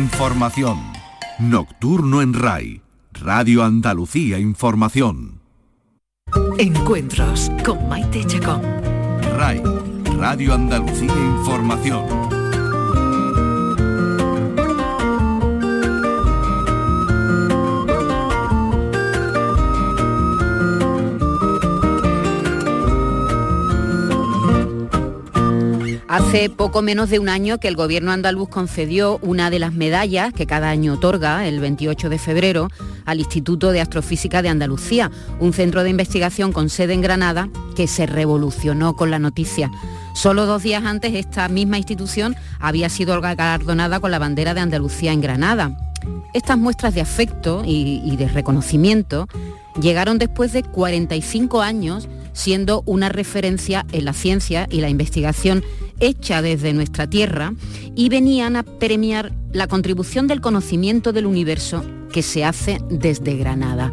Información. Nocturno en RAI. Radio Andalucía Información. Encuentros con Maite Chacón. RAI. Radio Andalucía Información. Hace poco menos de un año que el gobierno andaluz concedió una de las medallas que cada año otorga, el 28 de febrero, al Instituto de Astrofísica de Andalucía, un centro de investigación con sede en Granada que se revolucionó con la noticia. Solo dos días antes esta misma institución había sido galardonada con la bandera de Andalucía en Granada. Estas muestras de afecto y, y de reconocimiento llegaron después de 45 años siendo una referencia en la ciencia y la investigación hecha desde nuestra Tierra y venían a premiar la contribución del conocimiento del universo que se hace desde Granada.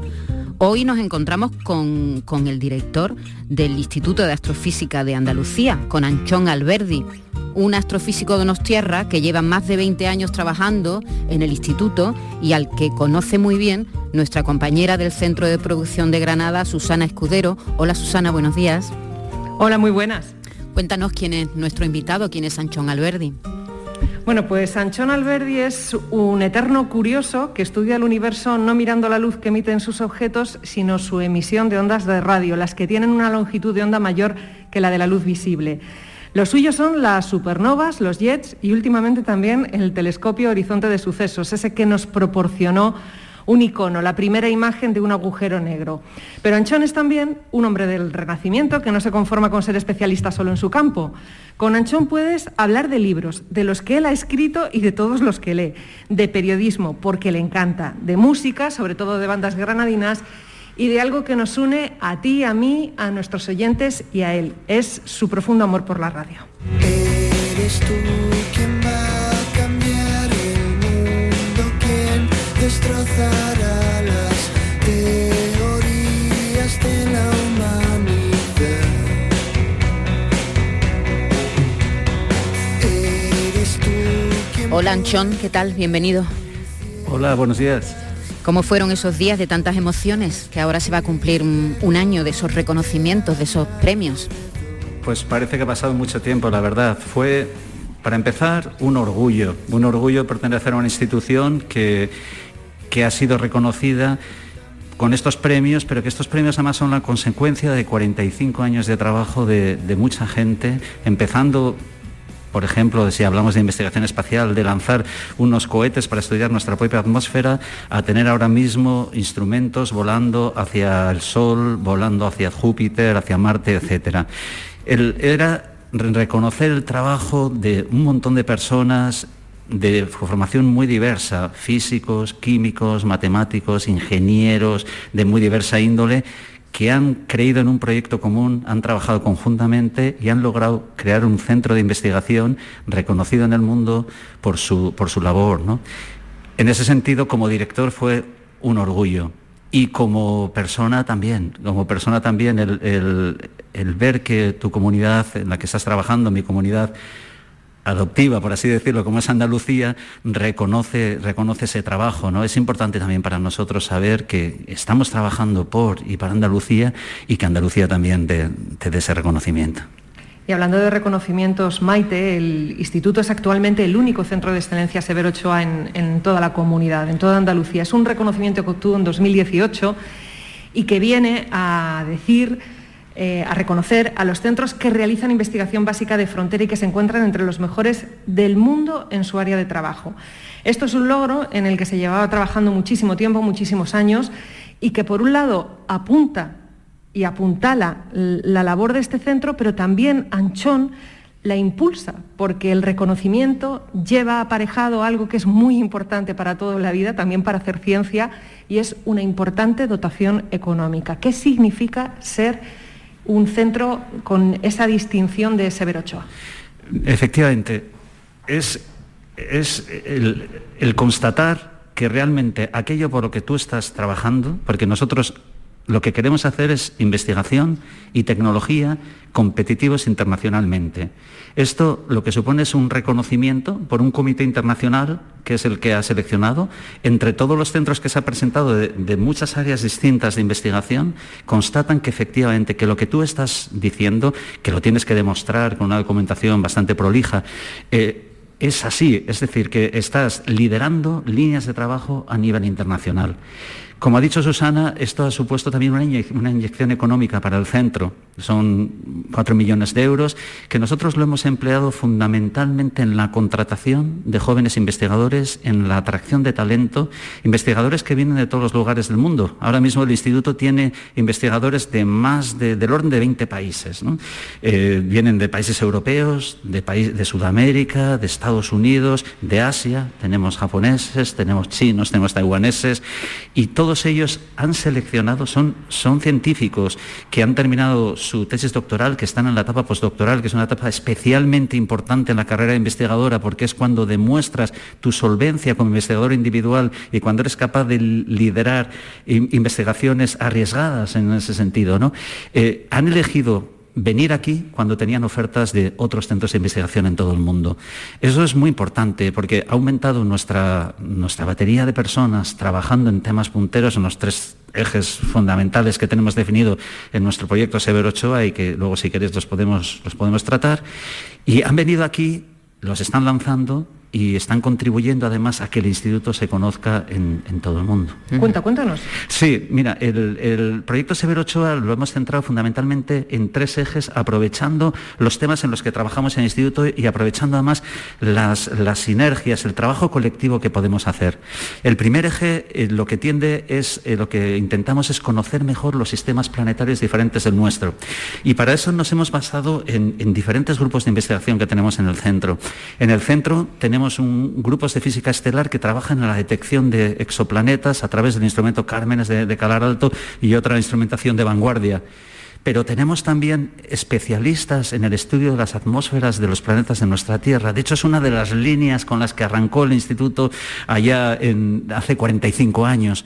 Hoy nos encontramos con, con, el director del Instituto de Astrofísica de Andalucía, con Anchón Alberdi, un astrofísico de Nostierra que lleva más de 20 años trabajando en el instituto y al que conoce muy bien nuestra compañera del Centro de Producción de Granada, Susana Escudero. Hola Susana, buenos días. Hola, muy buenas. Cuéntanos quién es nuestro invitado, quién es Anchón Alberdi. Bueno, pues Anchón Alberdi es un eterno curioso que estudia el universo no mirando la luz que emiten sus objetos, sino su emisión de ondas de radio, las que tienen una longitud de onda mayor que la de la luz visible. Los suyos son las supernovas, los jets y últimamente también el telescopio Horizonte de Sucesos, ese que nos proporcionó un icono, la primera imagen de un agujero negro. Pero Anchón es también un hombre del Renacimiento que no se conforma con ser especialista solo en su campo. Con Anchón puedes hablar de libros, de los que él ha escrito y de todos los que lee, de periodismo, porque le encanta, de música, sobre todo de bandas granadinas, y de algo que nos une a ti, a mí, a nuestros oyentes y a él. Es su profundo amor por la radio. Eres destrozará las teorías de la humanidad. Eres tú quien Hola Anchón, ¿qué tal? Bienvenido. Hola, buenos días. ¿Cómo fueron esos días de tantas emociones que ahora se va a cumplir un, un año de esos reconocimientos, de esos premios? Pues parece que ha pasado mucho tiempo, la verdad. Fue, para empezar, un orgullo, un orgullo pertenecer a una institución que, que ha sido reconocida con estos premios, pero que estos premios además son la consecuencia de 45 años de trabajo de, mucha gente, empezando por ejemplo, si hablamos de investigación espacial, de lanzar unos cohetes para estudiar nuestra propia atmósfera, a tener ahora mismo instrumentos volando hacia el Sol, volando hacia Júpiter, hacia Marte, etc. Era reconocer el trabajo de un montón de personas de formación muy diversa, físicos, químicos, matemáticos, ingenieros, de muy diversa índole, que han creído en un proyecto común, han trabajado conjuntamente y han logrado crear un centro de investigación reconocido en el mundo por su, por su labor. ¿no? En ese sentido, como director fue un orgullo. Y como persona también, como persona también, el, el, el ver que tu comunidad en la que estás trabajando, mi comunidad, adoptiva, por así decirlo, como es Andalucía, reconoce, reconoce ese trabajo. ¿no? Es importante también para nosotros saber que estamos trabajando por y para Andalucía y que Andalucía también te, dé ese reconocimiento. Y hablando de reconocimientos, Maite, el instituto es actualmente el único centro de excelencia Severo Ochoa en, en toda la comunidad, en toda Andalucía. Es un reconocimiento que obtuvo en 2018 y que viene a decir eh, a reconocer a los centros que realizan investigación básica de frontera y que se encuentran entre los mejores del mundo en su área de trabajo. Esto es un logro en el que se llevaba trabajando muchísimo tiempo, muchísimos años, y que por un lado apunta y apuntala la labor de este centro, pero también Anchón la impulsa, porque el reconocimiento lleva aparejado algo que es muy importante para toda la vida, también para hacer ciencia, y es una importante dotación económica. ¿Qué significa ser un centro con esa distinción de Severo Ochoa? Efectivamente, es, es el, el constatar que realmente aquello por lo que tú estás trabajando, porque nosotros Lo que queremos hacer es investigación y tecnología competitivos internacionalmente. Esto lo que supone es un reconocimiento por un comité internacional, que es el que ha seleccionado, entre todos los centros que se ha presentado de, muchas áreas distintas de investigación, constatan que efectivamente que lo que tú estás diciendo, que lo tienes que demostrar con una documentación bastante prolija, eh, es así, es decir, que estás liderando líneas de trabajo a nivel internacional. Como ha dicho Susana, esto ha supuesto también una, inyección económica para el centro. Son cuatro millones de euros que nosotros lo hemos empleado fundamentalmente en la contratación de jóvenes investigadores, en la atracción de talento, investigadores que vienen de todos los lugares del mundo. Ahora mismo el instituto tiene investigadores de más de, del orden de 20 países. Eh, vienen de países europeos, de, de Sudamérica, de Estados Unidos, de Asia. Tenemos japoneses, tenemos chinos, tenemos taiwaneses y todos ellos han seleccionado, son, son científicos que han terminado su tesis doctoral, que están en la etapa postdoctoral, que es una etapa especialmente importante en la carrera investigadora, porque es cuando demuestras tu solvencia como investigador individual y cuando eres capaz de liderar investigaciones arriesgadas en ese sentido. ¿no? Eh, han elegido venir aquí cuando tenían ofertas de otros centros de investigación en todo el mundo. Eso es muy importante porque ha aumentado nuestra, nuestra batería de personas trabajando en temas punteros en los tres ejes fundamentales que tenemos definido en nuestro proyecto Severo Ochoa y que luego si queréis los podemos, los podemos tratar. Y han venido aquí, los están lanzando y están contribuyendo además a que el instituto se conozca en, todo el mundo. Cuenta, cuéntanos. Sí, mira, el, proyecto Severo Ochoa lo hemos centrado fundamentalmente en tres ejes, aprovechando los temas en los que trabajamos en el instituto y aprovechando además las, sinergias, el trabajo colectivo que podemos hacer. El primer eje eh, lo que tiende es, eh, lo que intentamos es conocer mejor los sistemas planetarios diferentes del nuestro. Y para eso nos hemos basado en, en diferentes grupos de investigación que tenemos en el centro. En el centro tenemos tenemos un, grupos de física estelar que trabajan en la detección de exoplanetas a través del instrumento Cármenes de, Calar Alto y otra instrumentación de vanguardia pero tenemos también especialistas en el estudio de las atmósferas de los planetas de nuestra Tierra. De hecho, es una de las líneas con las que arrancó el instituto allá hace 45 años.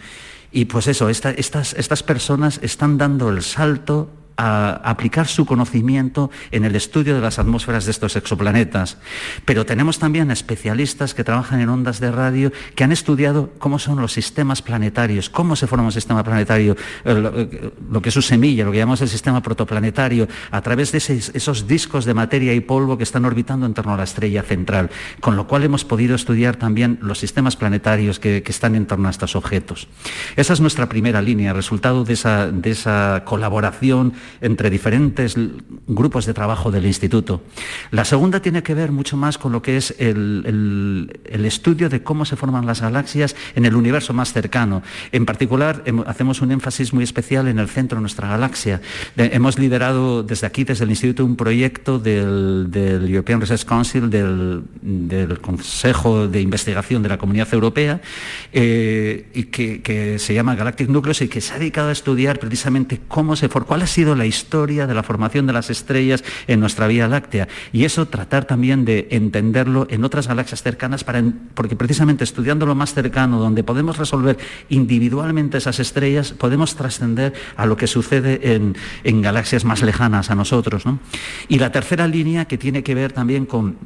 Y pues eso, estas, estas personas están dando el salto a aplicar su conocimiento en el estudio de las atmósferas de estos exoplanetas. Pero tenemos también especialistas que trabajan en ondas de radio que han estudiado cómo son los sistemas planetarios, cómo se forma un sistema planetario, eh, lo que es su semilla, lo que llamamos el sistema protoplanetario, a través de esos discos de materia y polvo que están orbitando en torno a la estrella central, con lo cual hemos podido estudiar también los sistemas planetarios que, están en torno a estos objetos. Esa es nuestra primera línea, resultado de esa, de esa colaboración entre diferentes grupos de trabajo del instituto. La segunda tiene que ver mucho más con lo que es el, estudio de cómo se forman las galaxias en el universo más cercano. En particular, hacemos un énfasis muy especial en el centro de nuestra galaxia. hemos liderado desde aquí, desde el instituto, un proyecto del, European Research Council, del, Consejo de Investigación de la Comunidad Europea, eh, y que, se llama Galactic Nucleus y que se ha dedicado a estudiar precisamente cómo se for, cuál ha sido la historia de la formación de las estrellas en nuestra Vía Láctea. Y eso tratar también de entenderlo en otras galaxias cercanas, para, porque precisamente estudiando lo más cercano, donde podemos resolver individualmente esas estrellas, podemos trascender a lo que sucede en, galaxias más lejanas a nosotros. Y la tercera línea que tiene que ver también con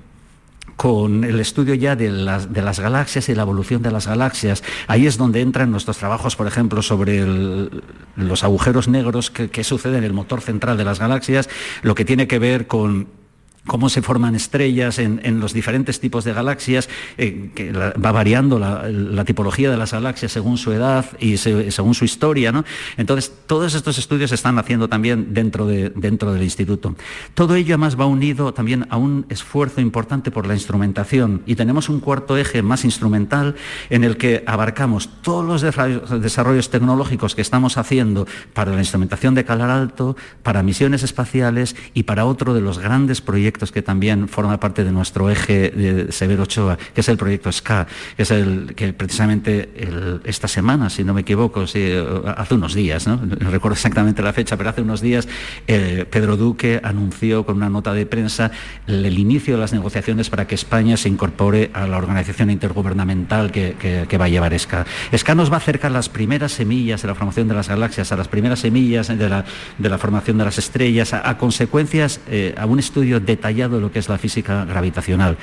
con el estudio ya de las, de las, galaxias y la evolución de las galaxias. Ahí es donde entran nuestros trabajos, por ejemplo, sobre los agujeros negros que, que suceden en el motor central de las galaxias, lo que tiene que ver con cómo se forman estrellas en, los diferentes tipos de galaxias, eh, que va variando la, tipología de las galaxias según su edad y según su historia. ¿no? Entonces, todos estos estudios se están haciendo también dentro, de, dentro del instituto. Todo ello además va unido también a un esfuerzo importante por la instrumentación y tenemos un cuarto eje más instrumental en el que abarcamos todos los desarrollos tecnológicos que estamos haciendo para la instrumentación de calar alto, para misiones espaciales y para otro de los grandes proyectos que también forma parte de nuestro eje de Severo Ochoa, que es el proyecto SCA, que es el que precisamente esta semana, si no me equivoco, hace unos días, ¿no? recuerdo exactamente la fecha, pero hace unos días eh, Pedro Duque anunció con una nota de prensa el, inicio de las negociaciones para que España se incorpore a la organización intergubernamental que, va a llevar SCA. SCA nos va a acercar las primeras semillas de la formación de las galaxias, a las primeras semillas de la, formación de las estrellas, a, consecuencias, eh, a un estudio detallado de lo que es la física gravitacional.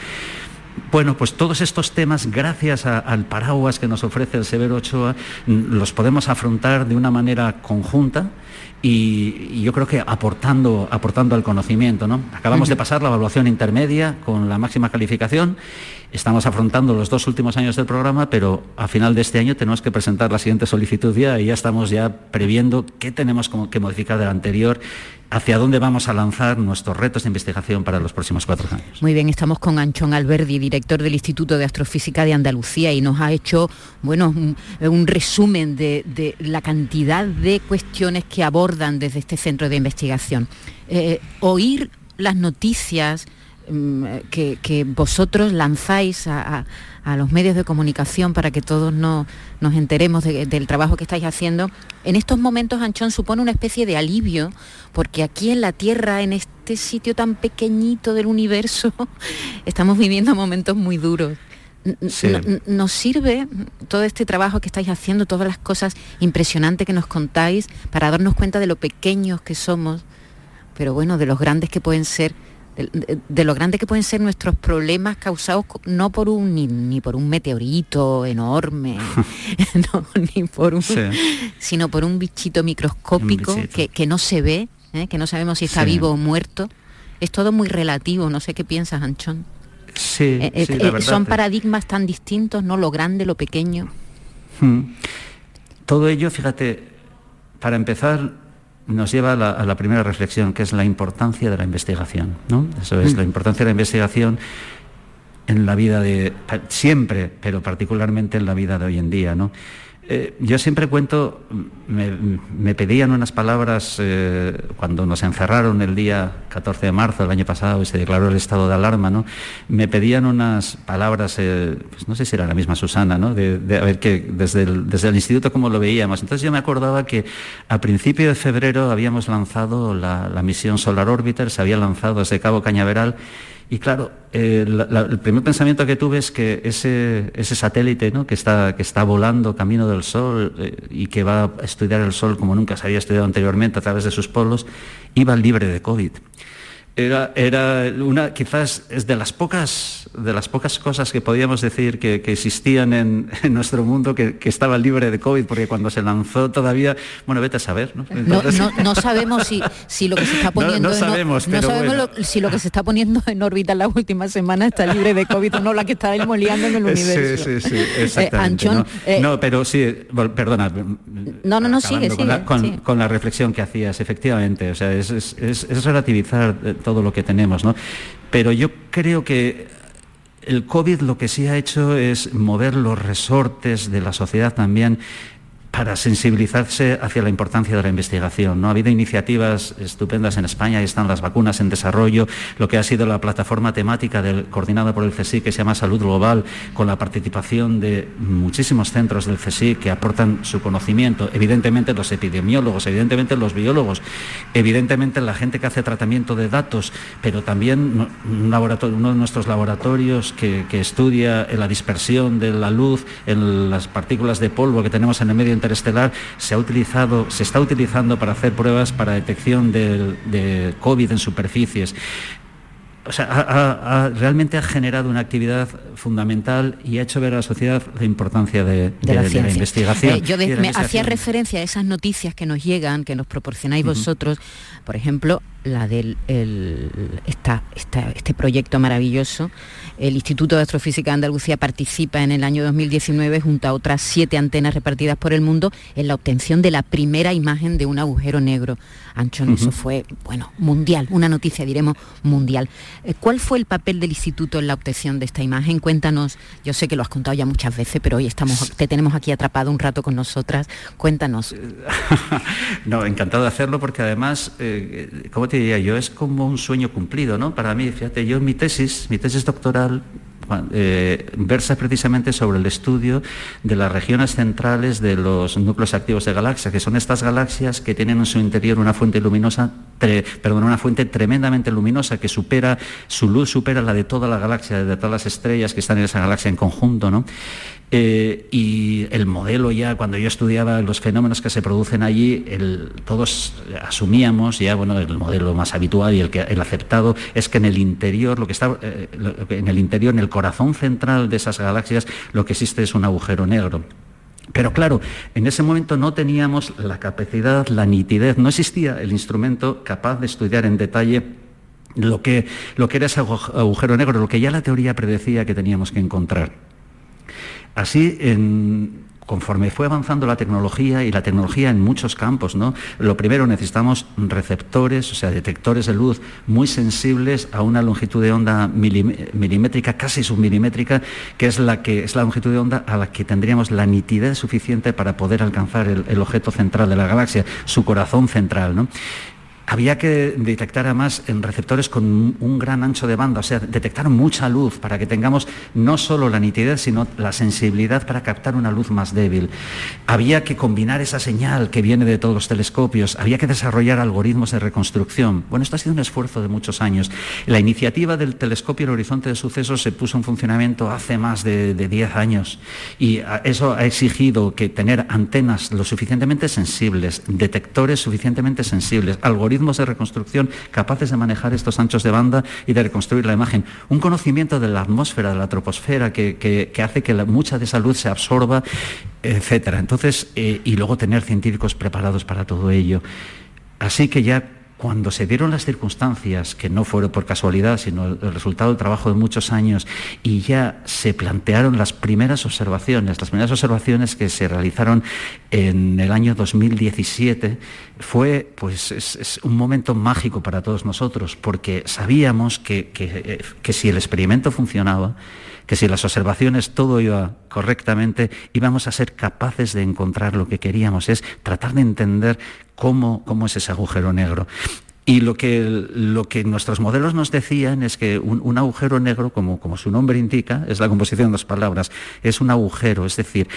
Bueno, pues todos estos temas, gracias al paraguas que nos ofrece el Severo Ochoa, los podemos afrontar de una manera conjunta y, yo creo que aportando, aportando al conocimiento. ¿no? Acabamos de pasar la evaluación intermedia con la máxima calificación. Estamos afrontando los dos últimos años del programa, pero a final de este año tenemos que presentar la siguiente solicitud ya y ya estamos ya previendo qué tenemos que modificar del anterior hacia dónde vamos a lanzar nuestros retos de investigación para los próximos cuatro años. Muy bien, estamos con Anchón Alberdi, director del Instituto de Astrofísica de Andalucía, y nos ha hecho bueno, un, resumen de, la cantidad de cuestiones que abordan desde este centro de investigación. Eh, oír las noticias mm, que, vosotros lanzáis a a los medios de comunicación para que todos nos enteremos del trabajo que estáis haciendo. En estos momentos, Anchón, supone una especie de alivio, porque aquí en la Tierra, en este sitio tan pequeñito del universo, estamos viviendo momentos muy duros. ¿Nos sirve todo este trabajo que estáis haciendo, todas las cosas impresionantes que nos contáis, para darnos cuenta de lo pequeños que somos, pero bueno, de los grandes que pueden ser de, lo grande que pueden ser nuestros problemas causados no por un ni, por un meteorito enorme, ni por un, sino por un bichito microscópico Que, no se ve, ¿eh? que no sabemos si está vivo o muerto. Es todo muy relativo, no sé qué piensas, Anchón. Sí, eh, eh, son paradigmas tan distintos, ¿no? Lo grande, lo pequeño. Hmm. Todo ello, fíjate, para empezar, nos lleva a la, primera reflexión, que es la importancia de la investigación. ¿no? Eso es, mm. la importancia de la investigación en la vida de siempre, pero particularmente en la vida de hoy en día. ¿no? Eh, yo siempre cuento, me, pedían unas palabras eh, cuando nos encerraron el día 14 de marzo del año pasado y se declaró el estado de alarma, ¿no? Me pedían unas palabras, eh, pues no sé si era la misma Susana, ¿no? De, a ver que desde el, instituto cómo lo veíamos. Entonces yo me acordaba que a principio de febrero habíamos lanzado la, la misión Solar Orbiter, se había lanzado desde Cabo Cañaveral y claro, eh, el primer pensamiento que tuve es que ese, ese satélite que, está, que está volando camino del Sol eh, y que va a estudiar el Sol como nunca se había estudiado anteriormente a través de sus polos, iba libre de COVID. Era, era, una, quizás es de las pocas, de las pocas cosas que podíamos decir que, existían en, nuestro mundo que, estaba libre de COVID, porque cuando se lanzó todavía, bueno, vete a saber, ¿no? no, sabemos si, si, lo que se está poniendo no, sabemos, en, sabemos si lo que se está poniendo en órbita en la última semana está libre de COVID o no, la que está desmoliando en el universo. Sí, sí, sí, eh, exactamente. Eh, no, pero sí, perdona. No, no, no, sigue, con, la, con, la reflexión que hacías, efectivamente, o sea, es, es, es relativizar eh, todo lo que tenemos, ¿no? Pero yo creo que el COVID lo que sí ha hecho es mover los resortes de la sociedad también para sensibilizarse hacia la importancia de la investigación. ¿no? Ha habido iniciativas estupendas en España, ahí están las vacunas en desarrollo, lo que ha sido la plataforma temática coordinada por el CSIC que se llama Salud Global, con la participación de muchísimos centros del CSIC que aportan su conocimiento, evidentemente los epidemiólogos, evidentemente los biólogos, evidentemente la gente que hace tratamiento de datos, pero también un laboratorio, uno de nuestros laboratorios que, que estudia la dispersión de la luz en las partículas de polvo que tenemos en el medio interestelar se ha utilizado, se está utilizando para hacer pruebas para detección de, COVID en superficies. O sea, realmente ha generado una actividad fundamental y ha hecho ver a la sociedad la importancia de, la, investigación. Eh, yo me hacía referencia a esas noticias que nos llegan, que nos proporcionáis vosotros, por ejemplo, la del este proyecto maravilloso. El Instituto de Astrofísica de Andalucía participa en el año 2019 junto a otras siete antenas repartidas por el mundo en la obtención de la primera imagen de un agujero negro. Anchón, eso fue, bueno, mundial, una noticia, diremos, mundial. Eh, ¿Cuál fue el papel del instituto en la obtención de esta imagen? Cuéntanos, yo sé que lo has contado ya muchas veces, pero hoy estamos, te tenemos aquí atrapado un rato con nosotras. Cuéntanos. no, encantado de hacerlo porque además, eh, ¿cómo te diría yo? Es como un sueño cumplido, ¿no? Para mí, fíjate, yo en mi tesis, mi tesis doctoral eh, versa precisamente sobre el estudio de las regiones centrales de los núcleos activos de galaxias, que son estas galaxias que tienen en su interior una fuente luminosa, perdón, una fuente tremendamente luminosa que supera, su luz supera la de toda la galaxia, de todas las estrellas que están en esa galaxia en conjunto, ¿no? Eh, y el modelo ya, cuando yo estudiaba los fenómenos que se producen allí, todos asumíamos, ya bueno, el modelo más habitual y el, que, el aceptado es que en el interior, lo que está eh, en el interior, en el corazón central de esas galaxias, lo que existe es un agujero negro. Pero claro, en ese momento no teníamos la capacidad, la nitidez, no existía el instrumento capaz de estudiar en detalle lo que, lo que era ese agujero negro, lo que ya la teoría predecía que teníamos que encontrar. Así, conforme fue avanzando la tecnología y la tecnología en muchos campos, ¿no? Lo primero necesitamos receptores, o sea, detectores de luz muy sensibles a una longitud de onda milimétrica, casi submilimétrica, que es la que es la longitud de onda a la que tendríamos la nitidez suficiente para poder alcanzar el, el objeto central de la galaxia, su corazón central, ¿no? Había que detectar además en receptores con un gran ancho de banda, o sea, detectar mucha luz para que tengamos no solo la nitidez, sino la sensibilidad para captar una luz más débil. Había que combinar esa señal que viene de todos los telescopios, había que desarrollar algoritmos de reconstrucción. Bueno, esto ha sido un esfuerzo de muchos años. La iniciativa del telescopio El Horizonte de Sucesos se puso en funcionamiento hace más de 10 años y eso ha exigido que tener antenas lo suficientemente sensibles, detectores suficientemente sensibles, algoritmos de reconstrucción capaces de manejar estos anchos de banda y de reconstruir la imagen. Un conocimiento de la atmósfera, de la troposfera, que, hace que mucha de esa luz se absorba, etcétera. Entonces, eh, y luego tener científicos preparados para todo ello. Así que ya cuando se dieron las circunstancias, que no fueron por casualidad, sino el resultado del trabajo de muchos años, y ya se plantearon las primeras observaciones, las primeras observaciones que se realizaron en el año 2017, fue pues, es, un momento mágico para todos nosotros, porque sabíamos que, que si el experimento funcionaba, que si las observaciones todo iba correctamente, íbamos a ser capaces de encontrar lo que queríamos, es tratar de entender cómo, cómo es ese agujero negro. Y lo que, lo que, nuestros modelos nos decían es que un, agujero negro, como, como, su nombre indica, es la composición de dos palabras, es un agujero, es decir,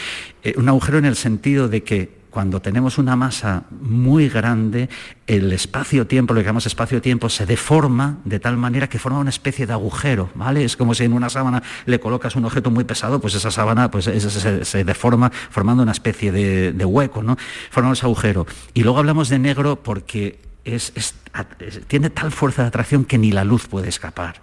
eh, un agujero en el sentido de que cuando tenemos una masa muy grande, el espacio-tiempo, lo que llamamos espacio-tiempo, se deforma de tal manera que forma una especie de agujero, ¿vale? Es como si en una sábana le colocas un objeto muy pesado, pues esa sábana pues, se, deforma formando una especie de, de hueco, ¿no? Forma ese agujero. Y luego hablamos de negro porque tiene tal fuerza de atracción que ni la luz puede escapar.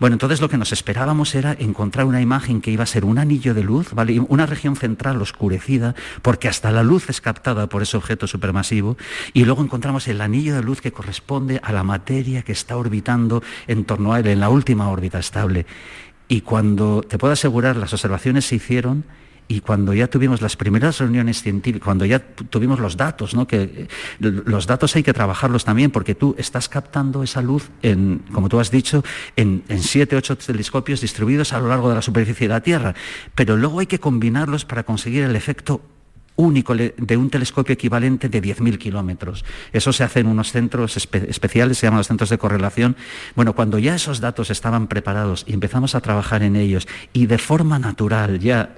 Bueno, entonces lo que nos esperábamos era encontrar una imagen que iba a ser un anillo de luz, una región central oscurecida, porque hasta la luz es captada por ese objeto supermasivo, y luego encontramos el anillo de luz que corresponde a la materia que está orbitando en torno a él, en la última órbita estable. Y cuando, te puedo asegurar, las observaciones se hicieron y cuando ya tuvimos las primeras reuniones científicas, cuando ya tuvimos los datos, eh, los datos hay que trabajarlos también porque tú estás captando esa luz, como tú has dicho, en, en siete, ocho telescopios distribuidos a lo largo de la superficie de la Tierra, pero luego hay que combinarlos para conseguir el efecto único de un telescopio equivalente de 10.000 kilómetros. Eso se hace en unos centros especiales, se llaman los centros de correlación. Bueno, cuando ya esos datos estaban preparados y empezamos a trabajar en ellos y de forma natural, ya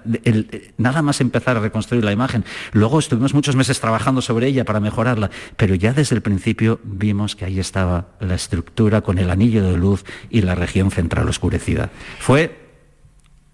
nada más empezar a reconstruir la imagen, luego estuvimos muchos meses trabajando sobre ella para mejorarla, pero ya desde el principio vimos que ahí estaba la estructura con el anillo de luz y la región central oscurecida. Fue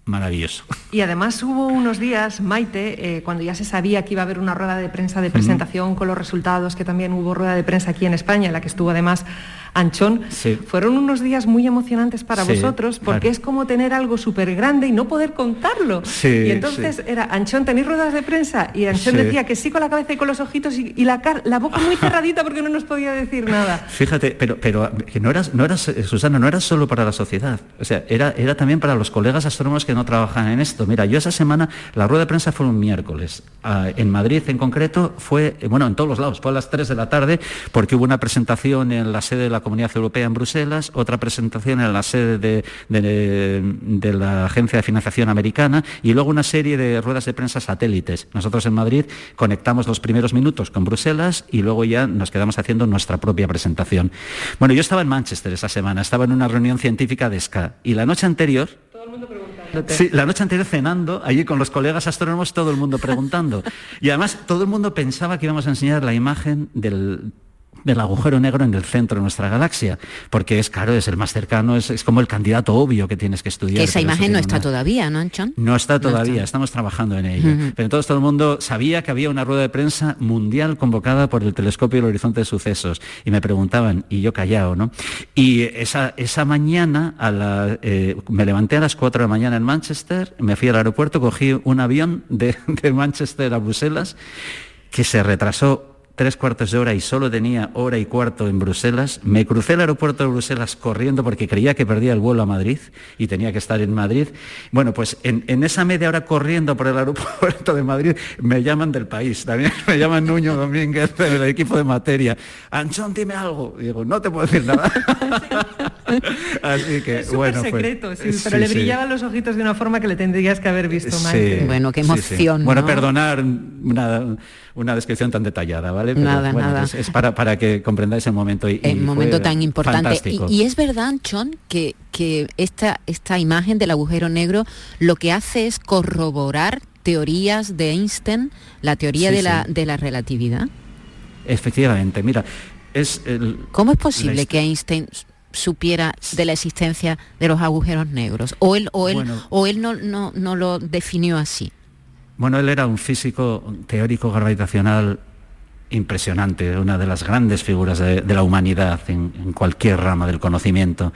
maravilloso. Y además hubo unos días, Maite, eh, cuando ya se sabía que iba a haber una rueda de prensa de presentación con los resultados, que también hubo rueda de prensa aquí en España, en la que estuvo además Anchón, fueron unos días muy emocionantes para vosotros porque es como tener algo súper grande y no poder contarlo. y entonces era, Anchón, ¿tenéis ruedas de prensa? Y Anchón decía que sí con la cabeza y con los ojitos y, la, la boca muy cerradita porque no nos podía decir nada. Fíjate, pero, pero que no eras, no eras, eh, Susana, no era solo para la sociedad, o sea, era, era también para los colegas astrónomos que no trabajan en esto. Mira, yo esa semana, la rueda de prensa fue un miércoles. Ah, en Madrid en concreto fue, bueno, en todos los lados, fue a las 3 de la tarde porque hubo una presentación en la sede de la Comunidad Europea en Bruselas, otra presentación en la sede de, la Agencia de Financiación Americana y luego una serie de ruedas de prensa satélites. Nosotros en Madrid conectamos los primeros minutos con Bruselas y luego ya nos quedamos haciendo nuestra propia presentación. Bueno, yo estaba en Manchester esa semana, estaba en una reunión científica de SCA y la noche anterior Sí, la noche anterior cenando, allí con los colegas astrónomos, todo el mundo preguntando. Y además todo el mundo pensaba que íbamos a enseñar la imagen del del agujero negro en el centro de nuestra galaxia, porque es claro, es el más cercano, es, como el candidato obvio que tienes que estudiar. Que esa imagen no está todavía, ¿no, Anchon? No está todavía, estamos trabajando en ello. Pero entonces todo el mundo sabía que había una rueda de prensa mundial convocada por el telescopio del horizonte de sucesos y me preguntaban, y yo callado, ¿no? Y esa, esa mañana eh, me levanté a las 4 de la mañana en Manchester, me fui al aeropuerto, cogí un avión de, de Manchester a Bruselas que se retrasó tres cuartos de hora y solo tenía hora y cuarto en Bruselas, me crucé el aeropuerto de Bruselas corriendo porque creía que perdía el vuelo a Madrid y tenía que estar en Madrid. Bueno, pues en, esa media hora corriendo por el aeropuerto de Madrid me llaman del país, también me llaman Nuño Domínguez del equipo de materia. Anchón, dime algo. Y digo, no te puedo decir nada. Así que, es bueno, secreto, sí, pero le brillaban los ojitos de una forma que le tendrías que haber visto más. Bueno, qué emoción. Bueno, perdonar una, una descripción tan detallada, ¿vale? nada, nada. Es, para, para, que comprendáis el momento. Y, el momento tan importante. Y, es verdad, John, que, que esta, esta imagen del agujero negro lo que hace es corroborar teorías de Einstein, la teoría de, la, de la relatividad. Efectivamente, mira, es ¿Cómo es posible que Einstein supiera de la existencia de los agujeros negros? ¿O él, o él, o él no, no, no lo definió así? Bueno, él era un físico teórico gravitacional impresionante, una de las grandes figuras de, la humanidad en, cualquier rama del conocimiento.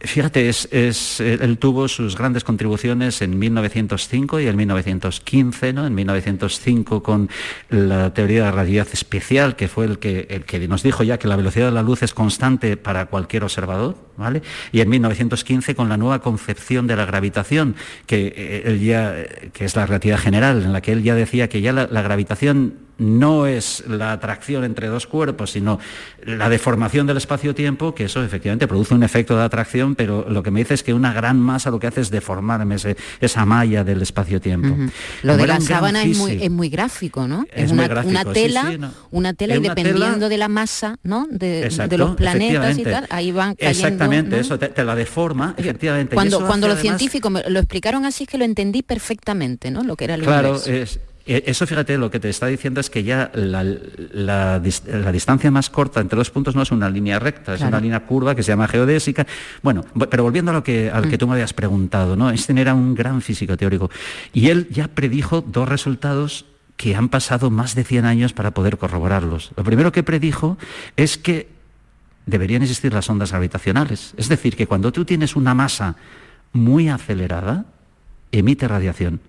Fíjate, él tuvo sus grandes contribuciones en 1905 y en 1915, ¿no? En 1905 con la teoría de la relatividad especial, que fue el que, el que nos dijo ya que la velocidad de la luz es constante para cualquier observador, ¿vale? Y en 1915 con la nueva concepción de la gravitación, que, eh, ya, que es la relatividad general, en la que él ya decía que ya la gravitación no es la atracción entre dos cuerpos, sino la deformación del espacio-tiempo, que eso efectivamente produce un efecto de atracción, pero lo que me dice es que una gran masa lo que hace es deformarme esa malla del espacio-tiempo. Lo de la sábana es muy, gráfico, ¿no? Es, una, tela, una tela y dependiendo de la masa, ¿no? De, los planetas y tal, ahí van cayendo. Exactamente, eso te, la deforma, efectivamente. Cuando, cuando los científicos lo explicaron así es que lo entendí perfectamente, ¿no? Lo que era el Claro, es, eso, fíjate, lo que te está diciendo es que ya la, distancia más corta entre dos puntos no es una línea recta, es una línea curva que se llama geodésica. Bueno, pero volviendo a lo que, al que mm. tú me habías preguntado, ¿no? Einstein era un gran físico teórico y él ya predijo dos resultados que han pasado más de 100 años para poder corroborarlos. Lo primero que predijo es que deberían existir las ondas gravitacionales. Es decir, que cuando tú tienes una masa muy acelerada, emite radiación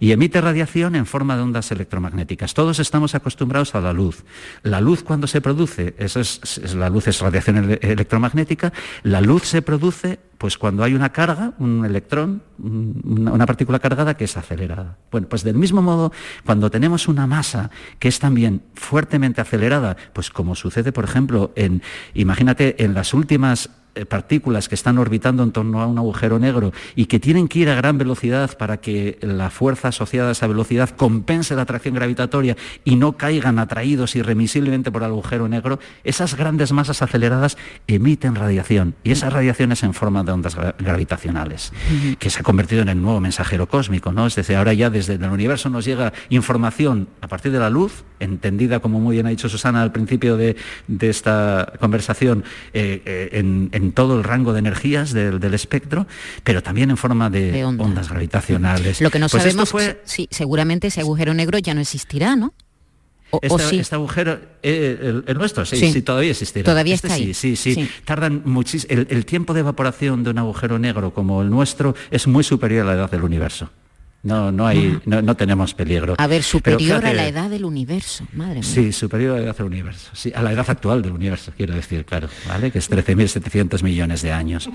y emite radiación en forma de ondas electromagnéticas. Todos estamos acostumbrados a la luz. La luz cuando se produce, es, la luz es radiación electromagnética, la luz se produce pues cuando hay una carga, un electrón, una, partícula cargada que es acelerada. Bueno, pues del mismo modo, cuando tenemos una masa que es también fuertemente acelerada, pues como sucede, por ejemplo, en, imagínate, en las últimas partículas que están orbitando en torno a un agujero negro y que tienen que ir a gran velocidad para que la fuerza asociada a esa velocidad compense la atracción gravitatoria y no caigan atraídos irremisiblemente por el agujero negro, esas grandes masas aceleradas emiten radiación y esas radiaciones en forma de ondas gravitacionales, que se ha convertido en el nuevo mensajero cósmico, ¿no? Es decir, ahora ya desde el universo nos llega información a partir de la luz, entendida como muy bien ha dicho Susana al principio de, esta conversación, eh, eh, en todo el rango de energías del, espectro, pero también en forma de, ondas gravitacionales. Lo que no pues sabemos, fue... sí, seguramente ese agujero negro ya no existirá, ¿no? O, este, este, agujero, eh, el, nuestro, sí, sí, todavía existirá. Todavía este está ahí. Sí, sí, sí. Tardan muchísimo. el tiempo de evaporación de un agujero negro como el nuestro es muy superior a la edad del universo. No, no hay, no, tenemos peligro. A ver, superior a la edad del universo, madre mía. Sí, superior a la edad del universo. Sí, a la edad actual del universo, quiero decir, claro, ¿vale? Que es 13.700 millones de años.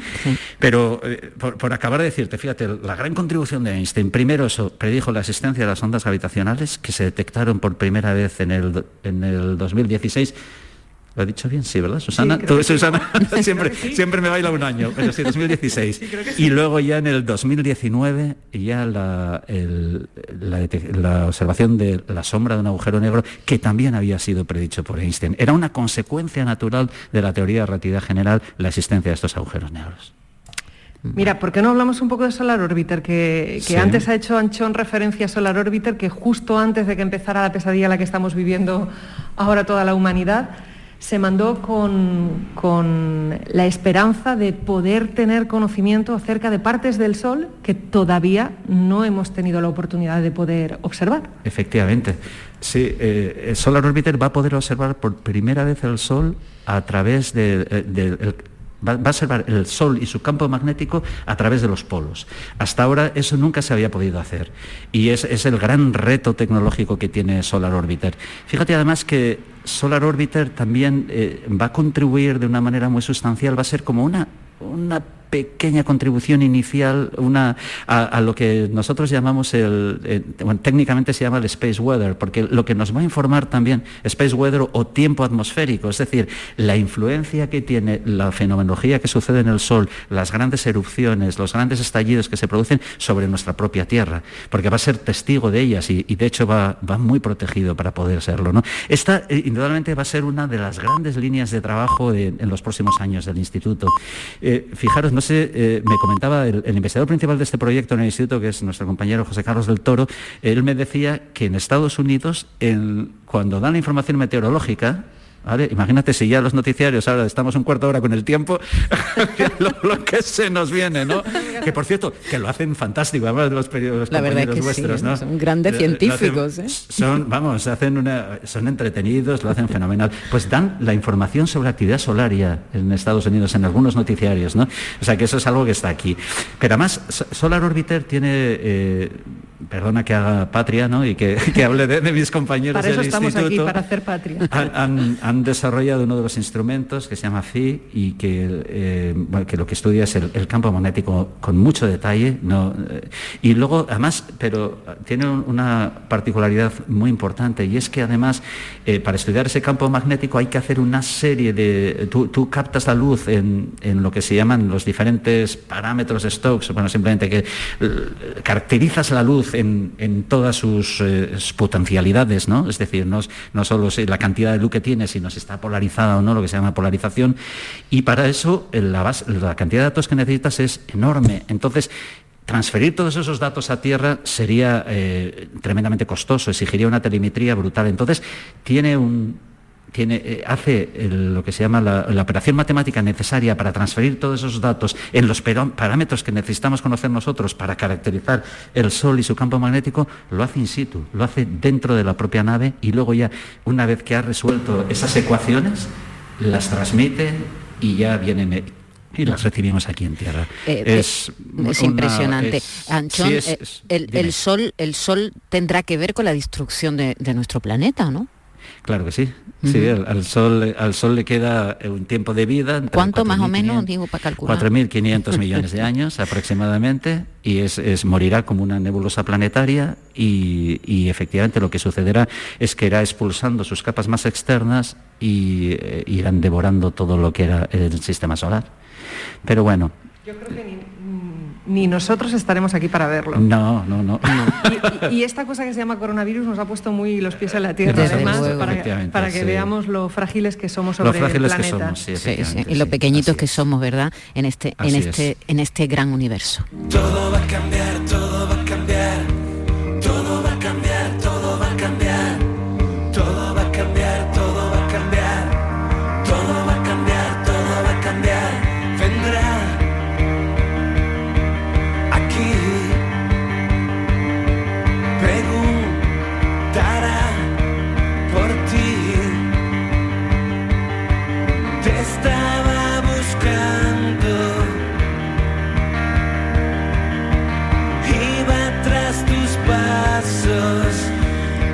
Pero, eh, por, acabar de decirte, fíjate, la gran contribución de Einstein, primero eso, predijo la existencia de las ondas gravitacionales que se detectaron por primera vez en el, en el 2016 ¿Lo he dicho bien? Sí, ¿verdad? Susana, Tú, sí. Susana siempre, sí. siempre me baila un año, pero sí, 2016. Y luego ya en el 2019, ya la, el- la observación de la sombra de un agujero negro, que también había sido predicho por Einstein. Era una consecuencia natural de la teoría de relatividad general la existencia de estos agujeros negros. Mira, ¿por qué no hablamos un poco de Solar Orbiter? Que, que Sí. antes ha hecho Anchón referencia a Solar Orbiter, que justo antes de que empezara la pesadilla la que estamos viviendo ahora toda la humanidad, se mandó con, con la esperanza de poder tener conocimiento acerca de partes del Sol que todavía no hemos tenido la oportunidad de poder observar. Efectivamente. Sí, eh, el Solar Orbiter va a poder observar por primera vez el Sol a través de, eh, del- el- va, a observar el Sol y su campo magnético a través de los polos. Hasta ahora eso nunca se había podido hacer y es, es el gran reto tecnológico que tiene Solar Orbiter. Fíjate además que Solar Orbiter también eh, va a contribuir de una manera muy sustancial, va a ser como una, una pequeña contribución inicial a, lo que nosotros llamamos el, eh, bueno, técnicamente se llama el space weather, porque lo que nos va a informar también space weather o tiempo atmosférico, es decir, la influencia que tiene la fenomenología que sucede en el Sol, las grandes erupciones, los grandes estallidos que se producen sobre nuestra propia Tierra, porque va a ser testigo de ellas y, de hecho va, va muy protegido para poder serlo. ¿no? Esta eh, indudablemente va a ser una de las grandes líneas de trabajo en los próximos años del Instituto. Eh, fijaros, no eh, me comentaba el, investigador principal de este proyecto en el Instituto, que es nuestro compañero José Carlos del Toro, él me decía que en Estados Unidos, cuando dan la información meteorológica, ¿Vale? Imagínate si ya los noticiarios ahora estamos un cuarto de hora con el tiempo, lo, lo que se nos viene, ¿no? Que por cierto, que lo hacen fantástico, además de los, peri- los La verdad es compañeros que sí, vuestros, ¿no? son grandes Eh, hacen- científicos, ¿eh? Son, vamos, hacen una, son entretenidos, lo hacen fenomenal. Pues dan la información sobre actividad solaria en Estados Unidos, en algunos noticiarios, ¿no? O sea que eso es algo que está aquí. Pero además, So- Solar Orbiter tiene, eh, perdona que haga patria, ¿no? Y que, que hable de, de mis compañeros Para eso del estamos aquí, instituto. para hacer patria. Han, han- han desarrollado uno de los instrumentos que se llama FI y que, eh, que lo que estudia es el, campo magnético con mucho detalle. ¿no? Eh, y luego, además, pero tiene un- una particularidad muy importante y es que además, eh, para estudiar ese campo magnético hay que hacer una serie de... Tú, tú captas la luz en, lo que se llaman los diferentes parámetros de Stokes, bueno, simplemente que caracterizas la luz en, todas sus, potencialidades, ¿no? Es decir, no, no solo la cantidad de luz que tiene, sino si está polarizada o no, lo que se llama polarización. Y para eso la cantidad de datos que necesitas es enorme. Entonces, transferir todos esos datos a Tierra sería eh, tremendamente costoso, exigiría una telemetría brutal. Entonces, tiene un, eh, hace lo que se llama la, la operación matemática necesaria para transferir todos esos datos en los parámetros que necesitamos conocer nosotros para caracterizar el Sol y su campo magnético, lo hace in situ, lo hace dentro de la propia nave y luego ya, una vez que ha resuelto esas ecuaciones, las transmite y ya vienen eh, y las recibimos aquí en Tierra. Eh, es es una- impresionante. es- Anchón, sí, es- es- el, sol, el sol tendrá que ver con la destrucción de, de nuestro planeta, ¿no? Claro que sí. Sí, al, al sol, al sol le queda eh, un tiempo de vida. entre ¿Cuánto más o 4.500, menos, digo, para calcular? 4.500 millones de años aproximadamente y es, es- morirá como una nebulosa planetaria y, y efectivamente lo que sucederá es que irá expulsando sus capas más externas y eh, irán devorando todo lo que era el sistema solar. Pero bueno, Yo creo que ni, ni nosotros estaremos aquí para verlo. no, no, no. Y, y- y esta cosa que se llama coronavirus nos ha puesto muy los pies en la tierra, Desde además, luego. para, que- Efectivamente, para que sí. veamos lo frágiles que somos Lo sobre el que planeta. somos, sí, Sí, y lo pequeñitos así que somos, ¿verdad? En este, en este, es. en este gran universo. Todo va a cambiar, todo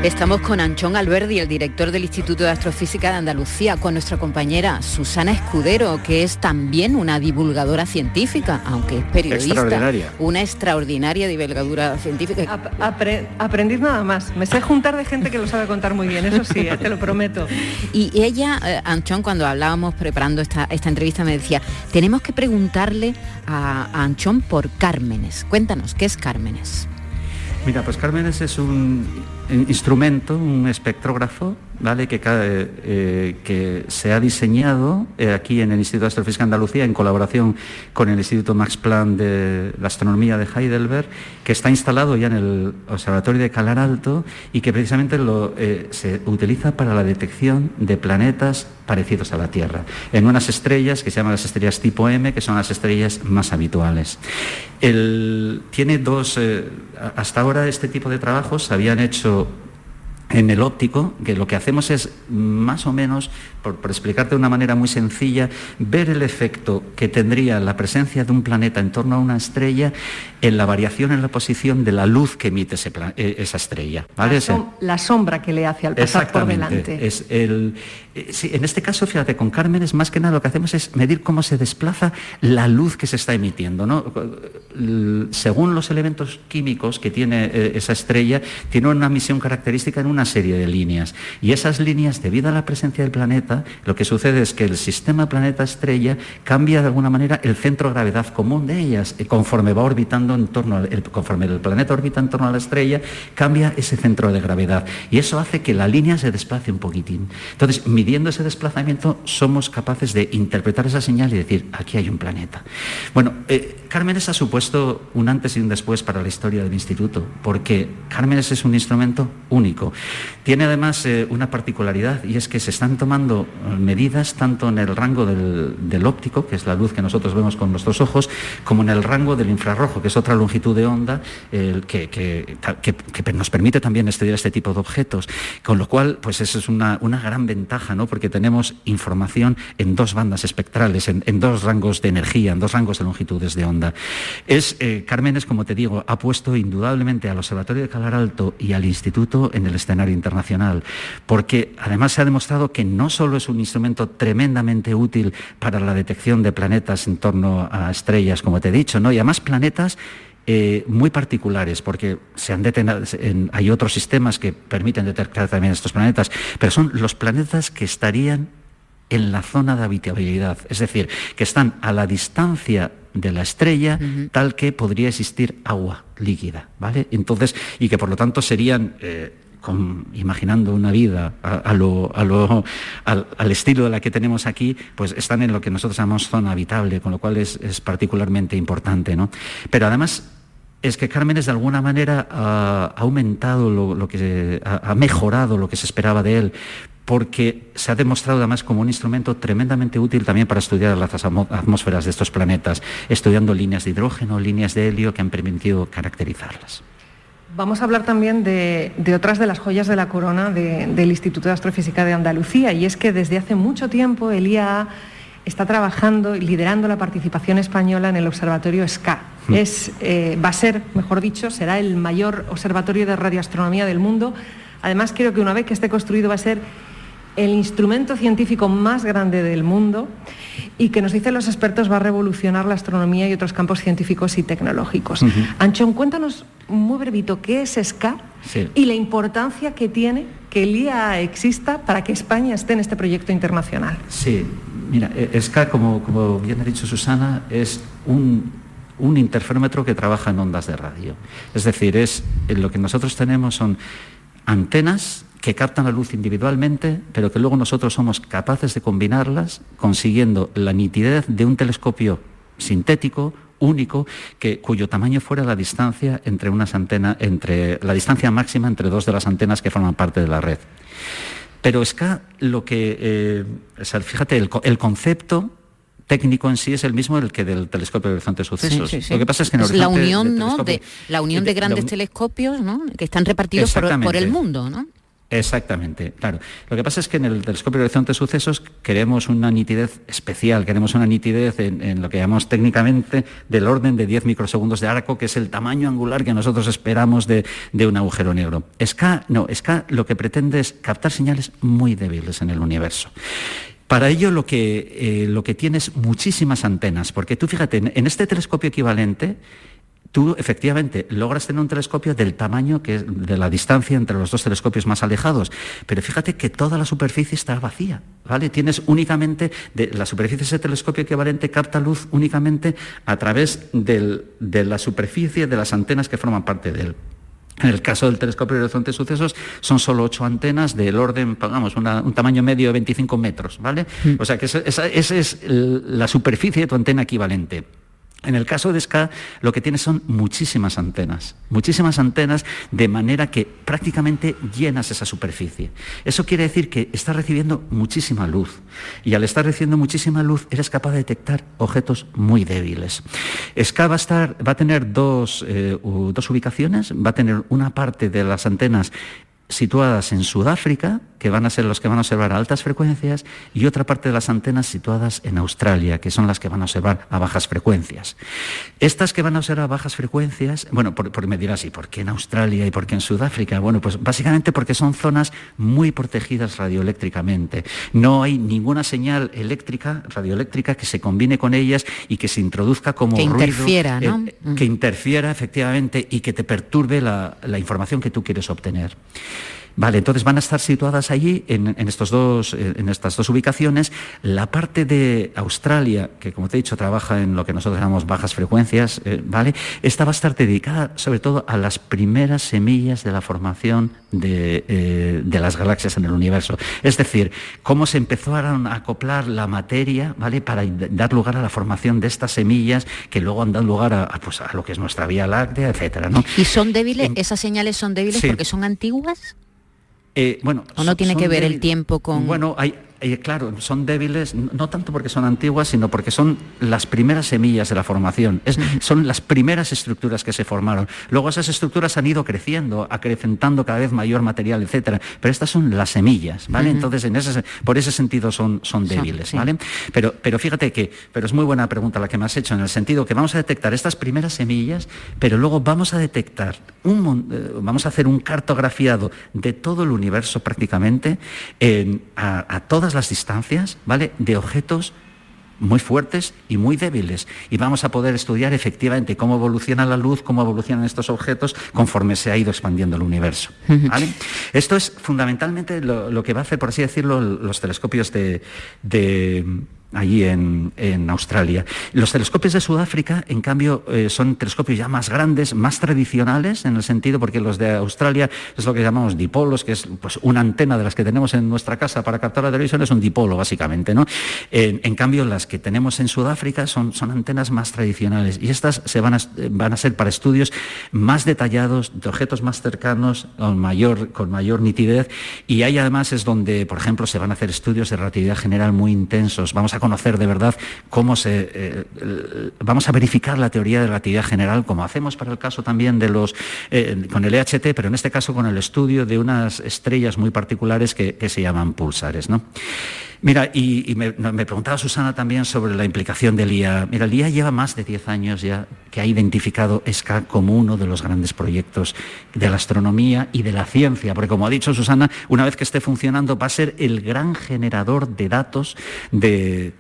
Estamos con Anchón Alberdi, el director del Instituto de Astrofísica de Andalucía, con nuestra compañera Susana Escudero, que es también una divulgadora científica, aunque es periodista. Extraordinaria. Una extraordinaria divulgadora científica. Ap- apre- aprendid nada más. Me sé juntar de gente que lo sabe contar muy bien, eso sí, eh, te lo prometo. Y ella, eh, Anchón, cuando hablábamos preparando esta, esta entrevista, me decía, tenemos que preguntarle a, a Anchón por Cármenes. Cuéntanos, ¿qué es Cármenes? Mira, pues Cármenes es un instrumento, un espectrógrafo, ¿vale? Que, ca- eh, que se ha diseñado eh, aquí en el Instituto de Astrofísica de Andalucía en colaboración con el Instituto Max Planck de la Astronomía de Heidelberg, que está instalado ya en el Observatorio de Calar Alto y que precisamente eh, se utiliza para la detección de planetas parecidos a la Tierra, en unas estrellas que se llaman las estrellas tipo M, que son las estrellas más habituales. El- tiene dos, eh, hasta ahora este tipo de trabajos se habían hecho en el óptico, que lo que hacemos es más o menos, por, por explicarte de una manera muy sencilla, ver el efecto que tendría la presencia de un planeta en torno a una estrella en la variación en la posición de la luz que emite ese eh, esa estrella. ¿vale? La, som- la sombra que le hace al pasar por delante. Es el, sí, en este caso, fíjate, con Cármenes, más que nada lo que hacemos es medir cómo se desplaza la luz que se está emitiendo. ¿no? Según los elementos químicos que tiene eh, esa estrella, tiene una emisión característica en una serie de líneas. Y esas líneas, debido a la presencia del planeta, lo que sucede es que el sistema planeta-estrella cambia de alguna manera el centro de gravedad común de ellas. eh, Conforme va orbitando en torno al, conforme el planeta orbita en torno a la estrella, cambia ese centro de gravedad. Y eso hace que la línea se desplace un poquitín. Entonces, midiendo ese desplazamiento, somos capaces de interpretar esa señal y decir, aquí hay un planeta. Bueno, eh, Cármenes ha supuesto un antes y un después para la historia del instituto, porque Cármenes es un instrumento único. Tiene además eh, una particularidad y es que se están tomando eh, medidas tanto en el rango del, óptico, que es la luz que nosotros vemos con nuestros ojos, como en el rango del infrarrojo, que es otra longitud de onda que, nos permite también estudiar este tipo de objetos. Con lo cual, pues eso es una gran ventaja, ¿no? porque tenemos información en dos bandas espectrales, en, dos rangos de energía, en dos rangos de longitudes de onda. Es, eh, Cármenes, como te digo, ha puesto indudablemente al Observatorio de Calar Alto y al Instituto en el escenario internacional, porque además se ha demostrado que no solo es un instrumento tremendamente útil para la detección de planetas en torno a estrellas, como te he dicho, ¿no? y además planetas eh, muy particulares, porque se han en- hay otros sistemas que permiten detectar también estos planetas, pero son los planetas que estarían en la zona de habitabilidad, es decir, que están a la distancia de la estrella tal que podría existir agua líquida, ¿vale? Entonces, y que por lo tanto serían eh, con- imaginando una vida a, a lo- a lo- al, al estilo de la que tenemos aquí, pues están en lo que nosotros llamamos zona habitable, con lo cual es, es particularmente importante. ¿no? Pero además es que Cármenes de alguna manera ha, ha aumentado lo, que ha, mejorado lo que se esperaba de él, porque se ha demostrado además como un instrumento tremendamente útil también para estudiar las atmósferas de estos planetas, estudiando líneas de hidrógeno, líneas de helio que han permitido caracterizarlas. Vamos a hablar también de, otras de las joyas de la corona de- del Instituto de Astrofísica de Andalucía y es que desde hace mucho tiempo el IAA está trabajando y liderando la participación española en el observatorio SCA. Es, eh, va a ser, mejor dicho, será el mayor observatorio de radioastronomía del mundo. Además, creo que una vez que esté construido va a ser el instrumento científico más grande del mundo y que nos dicen los expertos va a revolucionar la astronomía y otros campos científicos y tecnológicos. Ujú. Anchón, cuéntanos muy brevito qué es SCA Sí. y la importancia que tiene que el IA exista para que España esté en este proyecto internacional. Sí, mira, eh, SCA, como, bien ha dicho Susana, es un, interferómetro que trabaja en ondas de radio. Es decir, es, eh, lo que nosotros tenemos son antenas que captan la luz individualmente, pero que luego nosotros somos capaces de combinarlas, consiguiendo la nitidez de un telescopio sintético, único, que, cuyo tamaño fuera la distancia entre entre la distancia máxima entre dos de las antenas que forman parte de la red. Pero SCA, lo que, eh, o sea, fíjate, el, co- el concepto técnico en sí es el mismo del que del telescopio de horizonte sucesos. Sí, sí, sí. Lo que pasa es que en la Horizonte unión, de ¿no? de la unión de de- grandes la- telescopios, ¿no? Que están repartidos por, por el mundo, ¿no? Exactamente, claro. Lo que pasa es que en el telescopio de horizonte de sucesos queremos una nitidez especial, queremos una nitidez en, lo que llamamos técnicamente del orden de 10 microsegundos de arco, que es el tamaño angular que nosotros esperamos de, un agujero negro. SK, no, SK lo que pretende es captar señales muy débiles en el universo. Para ello lo que, eh, lo que tiene es muchísimas antenas, porque tú fíjate, en este telescopio equivalente, tú efectivamente logras tener un telescopio del tamaño que de la distancia entre los dos telescopios más alejados, pero fíjate que toda la superficie está vacía, ¿vale? Tienes únicamente de la superficie de ese telescopio equivalente capta luz únicamente a través de la superficie de las antenas que forman parte de él. En el caso del telescopio de horizonte de sucesos son solo ocho antenas del orden, pongamos, un tamaño medio de 25 metros, ¿vale? Mm. O sea que esa es la superficie de tu antena equivalente. En el caso de SCA lo que tiene son muchísimas antenas, muchísimas antenas de manera que prácticamente llenas esa superficie. Eso quiere decir que estás recibiendo muchísima luz y al estar recibiendo muchísima luz eres capaz de detectar objetos muy débiles. SCA va a, tener dos, eh, dos ubicaciones, va a tener una parte de las antenas situadas en Sudáfrica, que van a ser los que van a observar a altas frecuencias, y otra parte de las antenas situadas en Australia, que son las que van a observar a bajas frecuencias. Estas que van a observar a bajas frecuencias, bueno, por, me dirás, ¿y por qué en Australia y por qué en Sudáfrica? Bueno, pues básicamente porque son zonas muy protegidas radioeléctricamente. No hay ninguna señal eléctrica, radioeléctrica, que se combine con ellas y que se introduzca como que ruido, interfiera, ¿no? Eh, que interfiera efectivamente y que te perturbe la información que tú quieres obtener. Vale, entonces van a estar situadas allí, en, estos dos, eh, en estas dos ubicaciones. La parte de Australia, que como te he dicho, trabaja en lo que nosotros llamamos bajas frecuencias, eh, ¿vale? Esta va a estar dedicada sobre todo a las primeras semillas de la formación de, eh, las galaxias en el universo. Es decir, cómo se empezaron a acoplar la materia, ¿vale? Para dar lugar a la formación de estas semillas que luego han dado lugar a, pues, a lo que es nuestra Vía Láctea, etcétera, ¿no? ¿Y son débiles? ¿Esas señales son débiles porque son antiguas? Eh, bueno, ¿O no tiene que ver el tiempo con...? Bueno, hay, eh, claro, son débiles, no tanto porque son antiguas, sino porque son las primeras semillas de la formación, son las primeras estructuras que se formaron. Luego esas estructuras han ido creciendo, acrecentando cada vez mayor material, etcétera. Pero estas son las semillas, ¿vale? Entonces, en ese, por ese sentido son, son débiles, ¿vale? Pero, pero fíjate que, pero es muy buena pregunta la que me has hecho, en el sentido que vamos a detectar estas primeras semillas, pero luego vamos a detectar, un, eh, vamos a hacer un cartografiado de todo el universo prácticamente, a, a todas las distancias, ¿vale? De objetos muy fuertes y muy débiles. Y vamos a poder estudiar efectivamente cómo evoluciona la luz, cómo evolucionan estos objetos conforme se ha ido expandiendo el universo. Esto es fundamentalmente lo, que va a hacer, por así decirlo, los telescopios de allí en, Australia. Los telescopios de Sudáfrica, en cambio, eh, son telescopios ya más grandes, más tradicionales, en el sentido porque los de Australia es lo que llamamos dipolos, que es pues, una antena de las que tenemos en nuestra casa para captar la televisión, es un dipolo, básicamente. ¿no? En, cambio, las que tenemos en Sudáfrica son, son antenas más tradicionales y estas se van, a, van a ser para estudios más detallados, de objetos más cercanos, con mayor, con mayor nitidez, y ahí además es donde, por ejemplo, se van a hacer estudios de relatividad general muy intensos. Vamos a conocer de verdad cómo se... Eh, vamos a verificar la teoría de relatividad general, como hacemos para el caso también de los... Eh, con el EHT, pero en este caso con el estudio de unas estrellas muy particulares que, se llaman pulsares. ¿no? Mira, y, me, preguntaba Susana también sobre la implicación del IA. Mira, el IA lleva más de 10 años ya que ha identificado SCA como uno de los grandes proyectos de la astronomía y de la ciencia, porque como ha dicho Susana, una vez que esté funcionando va a ser el gran generador de datos de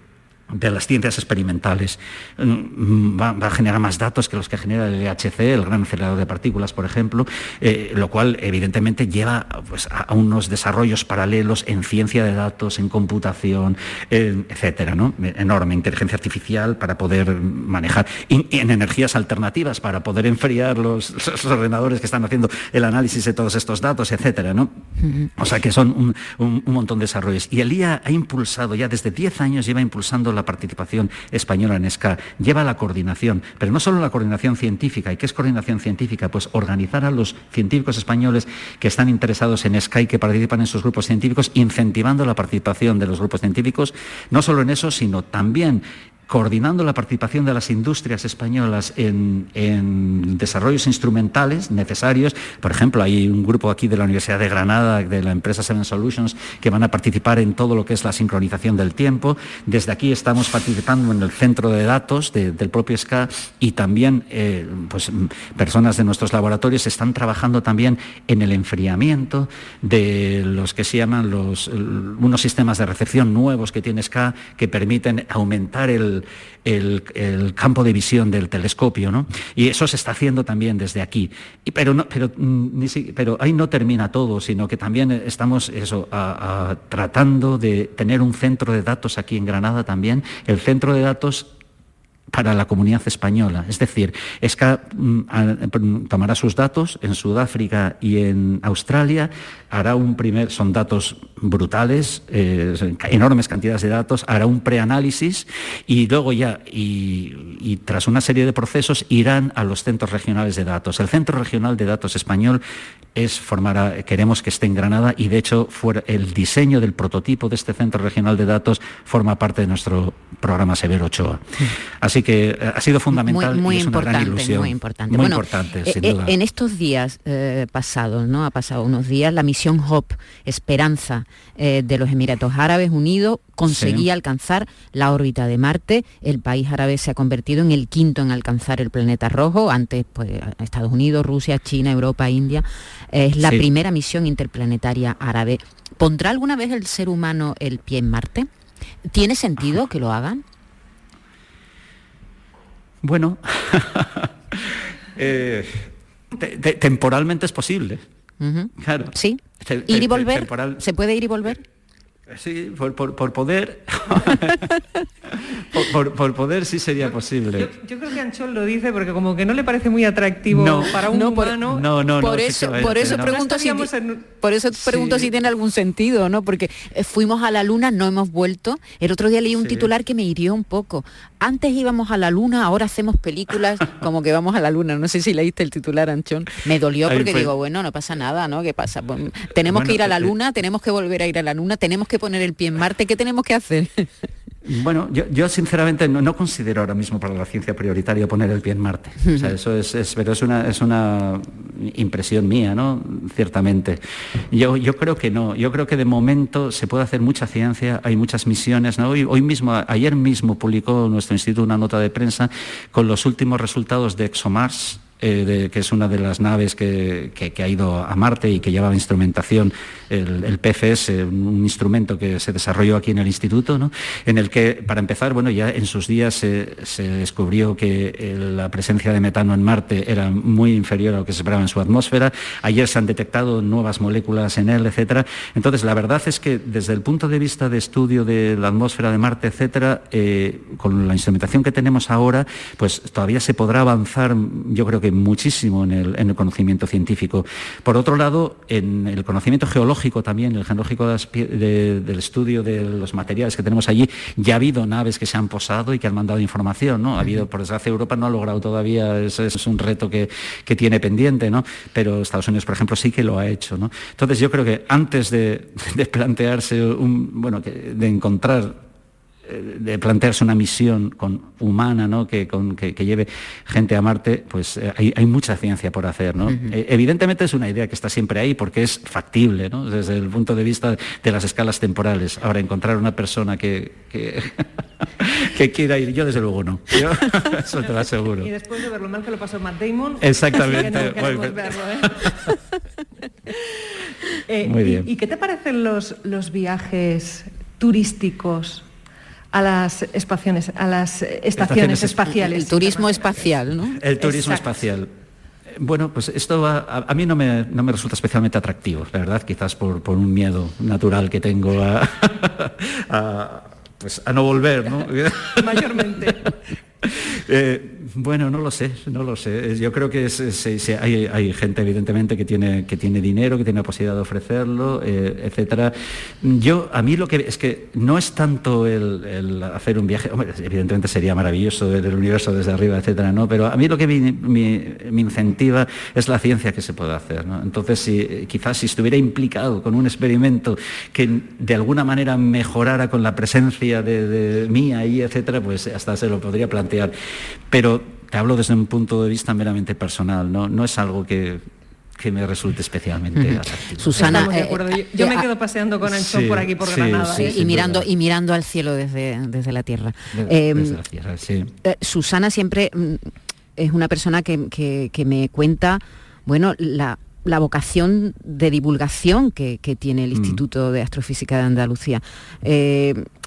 de las ciencias experimentales. Mm, va, a generar más datos que los que genera el LHC, el gran acelerador de partículas, por ejemplo, eh, lo cual evidentemente lleva pues, a, unos desarrollos paralelos en ciencia de datos, en computación, etcétera, ¿no? Enorme, inteligencia artificial para poder manejar, y, en energías alternativas para poder enfriar los, ordenadores que están haciendo el análisis de todos estos datos, etcétera, ¿no? O sea que son un, un montón de desarrollos. Y el IA ha impulsado, ya desde 10 años lleva impulsando la participación española en SCA, lleva la coordinación, pero no solo la coordinación científica. ¿Y qué es coordinación científica? Pues organizar a los científicos españoles que están interesados en SCA y que participan en sus grupos científicos, incentivando la participación de los grupos científicos, no solo en eso, sino también coordinando la participación de las industrias españolas en, desarrollos instrumentales necesarios. Por ejemplo, hay un grupo aquí de la Universidad de Granada, de la empresa Seven Solutions, que van a participar en todo lo que es la sincronización del tiempo. Desde aquí estamos participando en el centro de datos del propio SCA y también eh, pues, personas de nuestros laboratorios están trabajando también en el enfriamiento de los que se llaman unos sistemas de recepción nuevos que tiene SCA que permiten aumentar el, campo de visión del telescopio, ¿no? Y eso se está haciendo también desde aquí. pero, no, pero, mm, pero ahí no termina todo, sino que también estamos eso, tratando de tener un centro de datos aquí en Granada también. El centro de datos para la comunidad española. Es decir, ESCA mm, tomará sus datos en Sudáfrica y en Australia, hará un primer, son datos brutales, eh, enormes cantidades de datos, hará un preanálisis y luego ya, y, tras una serie de procesos, irán a los centros regionales de datos. El Centro Regional de Datos Español es formará, queremos que esté en Granada y de hecho el diseño del prototipo de este Centro Regional de Datos forma parte de nuestro programa Severo Ochoa. Así que eh, ha sido fundamental muy, y es importante, una gran ilusión. Muy importante. Muy importante, eh, sin duda. En estos días pasados, ¿no? Ha pasado unos días, la misión HOP, Esperanza, eh, de los Emiratos Árabes Unidos, conseguía alcanzar la órbita de Marte. El país árabe se ha convertido en el quinto en alcanzar el planeta rojo. Antes, pues, Estados Unidos, Rusia, China, Europa, India. Es la primera misión interplanetaria árabe. ¿Pondrá alguna vez el ser humano el pie en Marte? ¿Tiene sentido que lo hagan? Bueno, eh, temporalmente es posible. Claro. Sí. ¿Ir y volver? ¿Se puede ir y volver? Sí, por, poder, por, poder sí sería posible. Yo, creo que Anchol lo dice porque como que no le parece muy atractivo para un humano. no, no, por eso, por eso pregunto si, por eso pregunto si tiene algún sentido, ¿no? Porque eh, fuimos a la luna, no hemos vuelto. El otro día leí un titular que me hirió un poco. Antes íbamos a la luna, ahora hacemos películas como que vamos a la luna. No sé si leíste el titular, Anchón. Me dolió porque digo, bueno, no pasa nada, ¿no? ¿Qué pasa? Pues, tenemos que ir a la eh, luna, tenemos que volver a ir a la luna, tenemos que poner el pie en Marte, ¿qué tenemos que hacer? Bueno, yo, sinceramente no, considero ahora mismo para la ciencia prioritario poner el pie en Marte. eso es, pero es una, es una impresión mía, ¿no? Ciertamente. Yo, yo creo que no. Yo creo que de momento se puede hacer mucha ciencia, hay muchas misiones. Hoy, hoy mismo, ayer mismo publicó nuestro instituto una nota de prensa con los últimos resultados de ExoMars eh, que es una de las naves que, ha ido a Marte y que llevaba instrumentación, el, PFS, un, instrumento que se desarrolló aquí en el instituto, en el que, para empezar, bueno, ya en sus días se, descubrió que eh, la presencia de metano en Marte era muy inferior a lo que se esperaba en su atmósfera. Ayer se han detectado nuevas moléculas en él, etcétera. Entonces, la verdad es que desde el punto de vista de estudio de la atmósfera de Marte, etcétera, eh, con la instrumentación que tenemos ahora, pues todavía se podrá avanzar, yo creo que muchísimo en el, conocimiento científico. Por otro lado, en el conocimiento geológico también, el geológico del estudio de los materiales que tenemos allí, ya ha habido naves que se han posado y que han mandado información, ¿no? Ha habido, por desgracia, Europa no ha logrado todavía, ese es un reto que, tiene pendiente, ¿no? Pero Estados Unidos, por ejemplo, sí que lo ha hecho. Entonces yo creo que antes de, plantearse un, bueno, de encontrar de plantearse una misión con, humana ¿no? que, con, que, lleve gente a Marte, pues eh, hay, mucha ciencia por hacer. ¿no? Eh, evidentemente es una idea que está siempre ahí porque es factible ¿no? desde el punto de vista de las escalas temporales. Ahora, encontrar una persona que, que, quiera ir, yo desde luego no. eso te lo aseguro. Y después de ver lo mal que lo pasó Matt Damon, exactamente. ¿eh? Muy bien. ¿Y, qué te parecen los, los viajes turísticos a las, espaciones, a las estaciones, espaciales. El turismo espacial, ¿no? El turismo espacial. Bueno, pues esto a, mí no me, no me, resulta especialmente atractivo, la verdad, quizás por, por un miedo natural que tengo a, pues a no volver, ¿no? Mayormente. Eh, bueno, no lo sé, no lo sé. Yo creo que hay, gente, evidentemente, que tiene, que tiene dinero, que tiene la posibilidad de ofrecerlo, eh, etcétera. Yo, a mí lo que es que no es tanto el, hacer un viaje, evidentemente sería maravilloso ver el universo desde arriba, etcétera, ¿no? Pero a mí lo que me, incentiva es la ciencia que se puede hacer, Entonces, si, quizás si estuviera implicado con un experimento que de alguna manera mejorara con la presencia de, de mía y etcétera, pues hasta se lo podría plantear. Pero te hablo desde un punto de vista meramente personal, no, no es algo que, me resulte especialmente atractivo. Susana, eh, yo, me quedo paseando con Anchón por aquí por Granada. ¿eh? y mirando y mirando al cielo desde, desde la tierra. Eh, Susana siempre mm, es una persona que, me cuenta, bueno, la, vocación de divulgación que, tiene el mm. Instituto de Astrofísica de Andalucía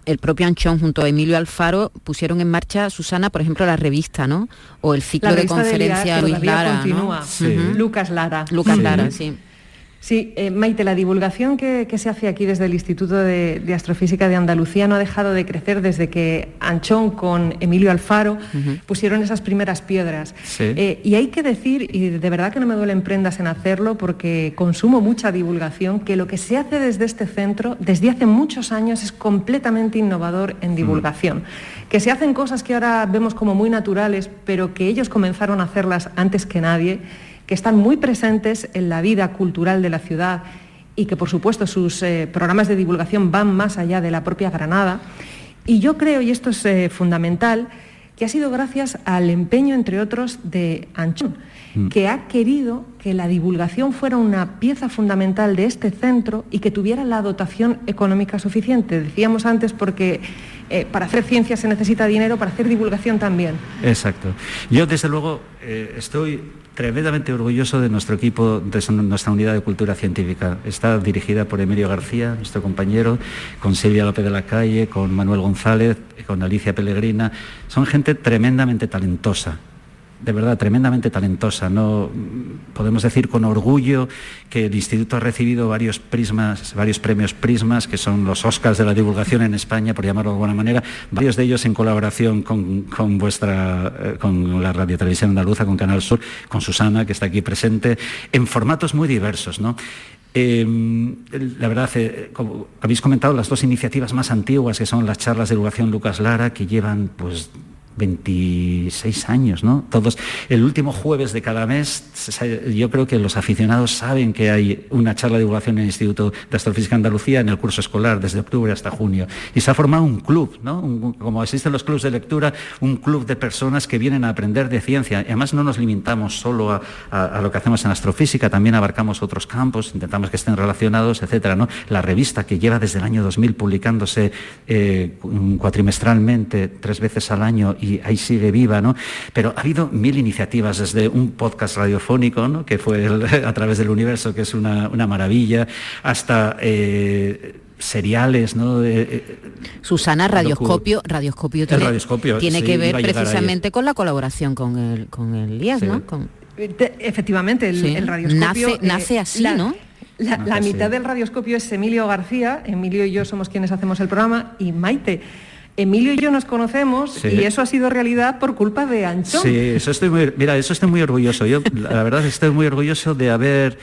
el propio Anchón junto a Emilio Alfaro pusieron en marcha, Susana, por ejemplo, la revista, ¿no? O el ciclo de conferencia Luis Lara. Lucas Lara. Lucas Lara, sí. Sí, eh, Maite, la divulgación que, se hace aquí desde el Instituto de, Astrofísica de Andalucía no ha dejado de crecer desde que Anchón con Emilio Alfaro pusieron esas primeras piedras. Eh, y hay que decir, y de verdad que no me duelen prendas en hacerlo porque consumo mucha divulgación, que lo que se hace desde este centro, desde hace muchos años, es completamente innovador en divulgación. Que se hacen cosas que ahora vemos como muy naturales, pero que ellos comenzaron a hacerlas antes que nadie que están muy presentes en la vida cultural de la ciudad y que por supuesto sus eh, programas de divulgación van más allá de la propia Granada. Y yo creo, y esto es eh, fundamental, que ha sido gracias al empeño, entre otros, de Anchón, mm. que ha querido que la divulgación fuera una pieza fundamental de este centro y que tuviera la dotación económica suficiente. Decíamos antes porque eh, para hacer ciencia se necesita dinero, para hacer divulgación también. Exacto. Yo, desde luego, estoy tremendamente orgulloso de nuestro equipo, de nuestra unidad de cultura científica. Está dirigida por Emilio García, nuestro compañero, con Silvia López de la Calle, con Manuel González, con Alicia Pellegrina. Son gente tremendamente talentosa de verdad tremendamente talentosa. No podemos decir con orgullo que el instituto ha recibido varios prismas, varios premios Prismas, que son los Oscars de la divulgación en España, por llamarlo de alguna manera, varios de ellos en colaboración con, vuestra, eh, con la Radio Televisión Andaluza, con Canal Sur, con Susana, que está aquí presente, en formatos muy diversos, ¿no? Em, la verdad, eh, habéis comentado, las dos iniciativas más antiguas, que son las charlas de divulgación Lucas Lara, que llevan pues 26 años, ¿no? Todos, el último jueves de cada mes, yo creo que los aficionados saben que hay una charla de divulgación en el Instituto de Astrofísica Andalucía en el curso escolar desde octubre hasta junio. Y se ha formado un club, ¿no? como existen los clubes de lectura, un club de personas que vienen a aprender de ciencia. Además no nos limitamos solo a, lo que hacemos en astrofísica, también abarcamos otros campos, intentamos que estén relacionados, etcétera, ¿no? La revista que lleva desde el año 2000 publicándose eh, cuatrimestralmente, tres veces al año y ahí sigue viva, ¿no? Pero ha habido mil iniciativas, desde un podcast radiofónico, ¿no? que fue a través del universo, que es una, maravilla, hasta... Eh, seriales, ¿no? Eh, Susana, Radioscopio, Radioscopio tiene, que ver precisamente con la colaboración con el, con el IAS, ¿no? Efectivamente, el, radioscopio... Nace, eh, así, ¿no? La, mitad del radioscopio es Emilio García, Emilio y yo somos quienes hacemos el programa, y Maite Emilio y yo nos conocemos y eso ha sido realidad por culpa de Anchón. Sí, eso estoy muy, mira, eso estoy muy orgulloso. Yo la verdad estoy muy orgulloso de haber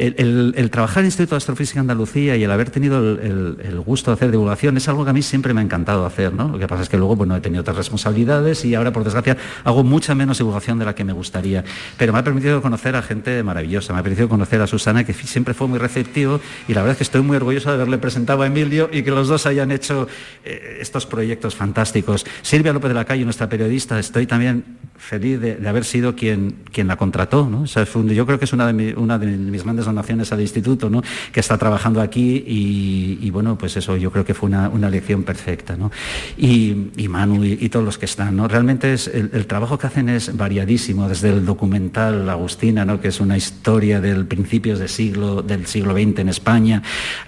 el, trabajar en el Instituto de Astrofísica Andalucía y el haber tenido el, gusto de hacer divulgación es algo que a mí siempre me ha encantado hacer, ¿no? Lo que pasa es que luego bueno, he tenido otras responsabilidades y ahora, por desgracia, hago mucha menos divulgación de la que me gustaría. Pero me ha permitido conocer a gente maravillosa, me ha permitido conocer a Susana, que siempre fue muy receptivo y la verdad es que estoy muy orgulloso de haberle presentado a Emilio y que los dos hayan hecho eh, estos proyectos fantásticos. Silvia López de la Calle, nuestra periodista, estoy también feliz de, haber sido quien, quien la contrató, ¿no? yo creo que es una de, una de mis grandes donaciones al instituto, ¿no? que está trabajando aquí y, bueno, pues eso yo creo que fue una, lección perfecta. ¿no? Y, Manu y, todos los que están. ¿no? Realmente es, el, trabajo que hacen es variadísimo, desde el documental Agustina, ¿no? que es una historia del principios del siglo, del siglo XX en España,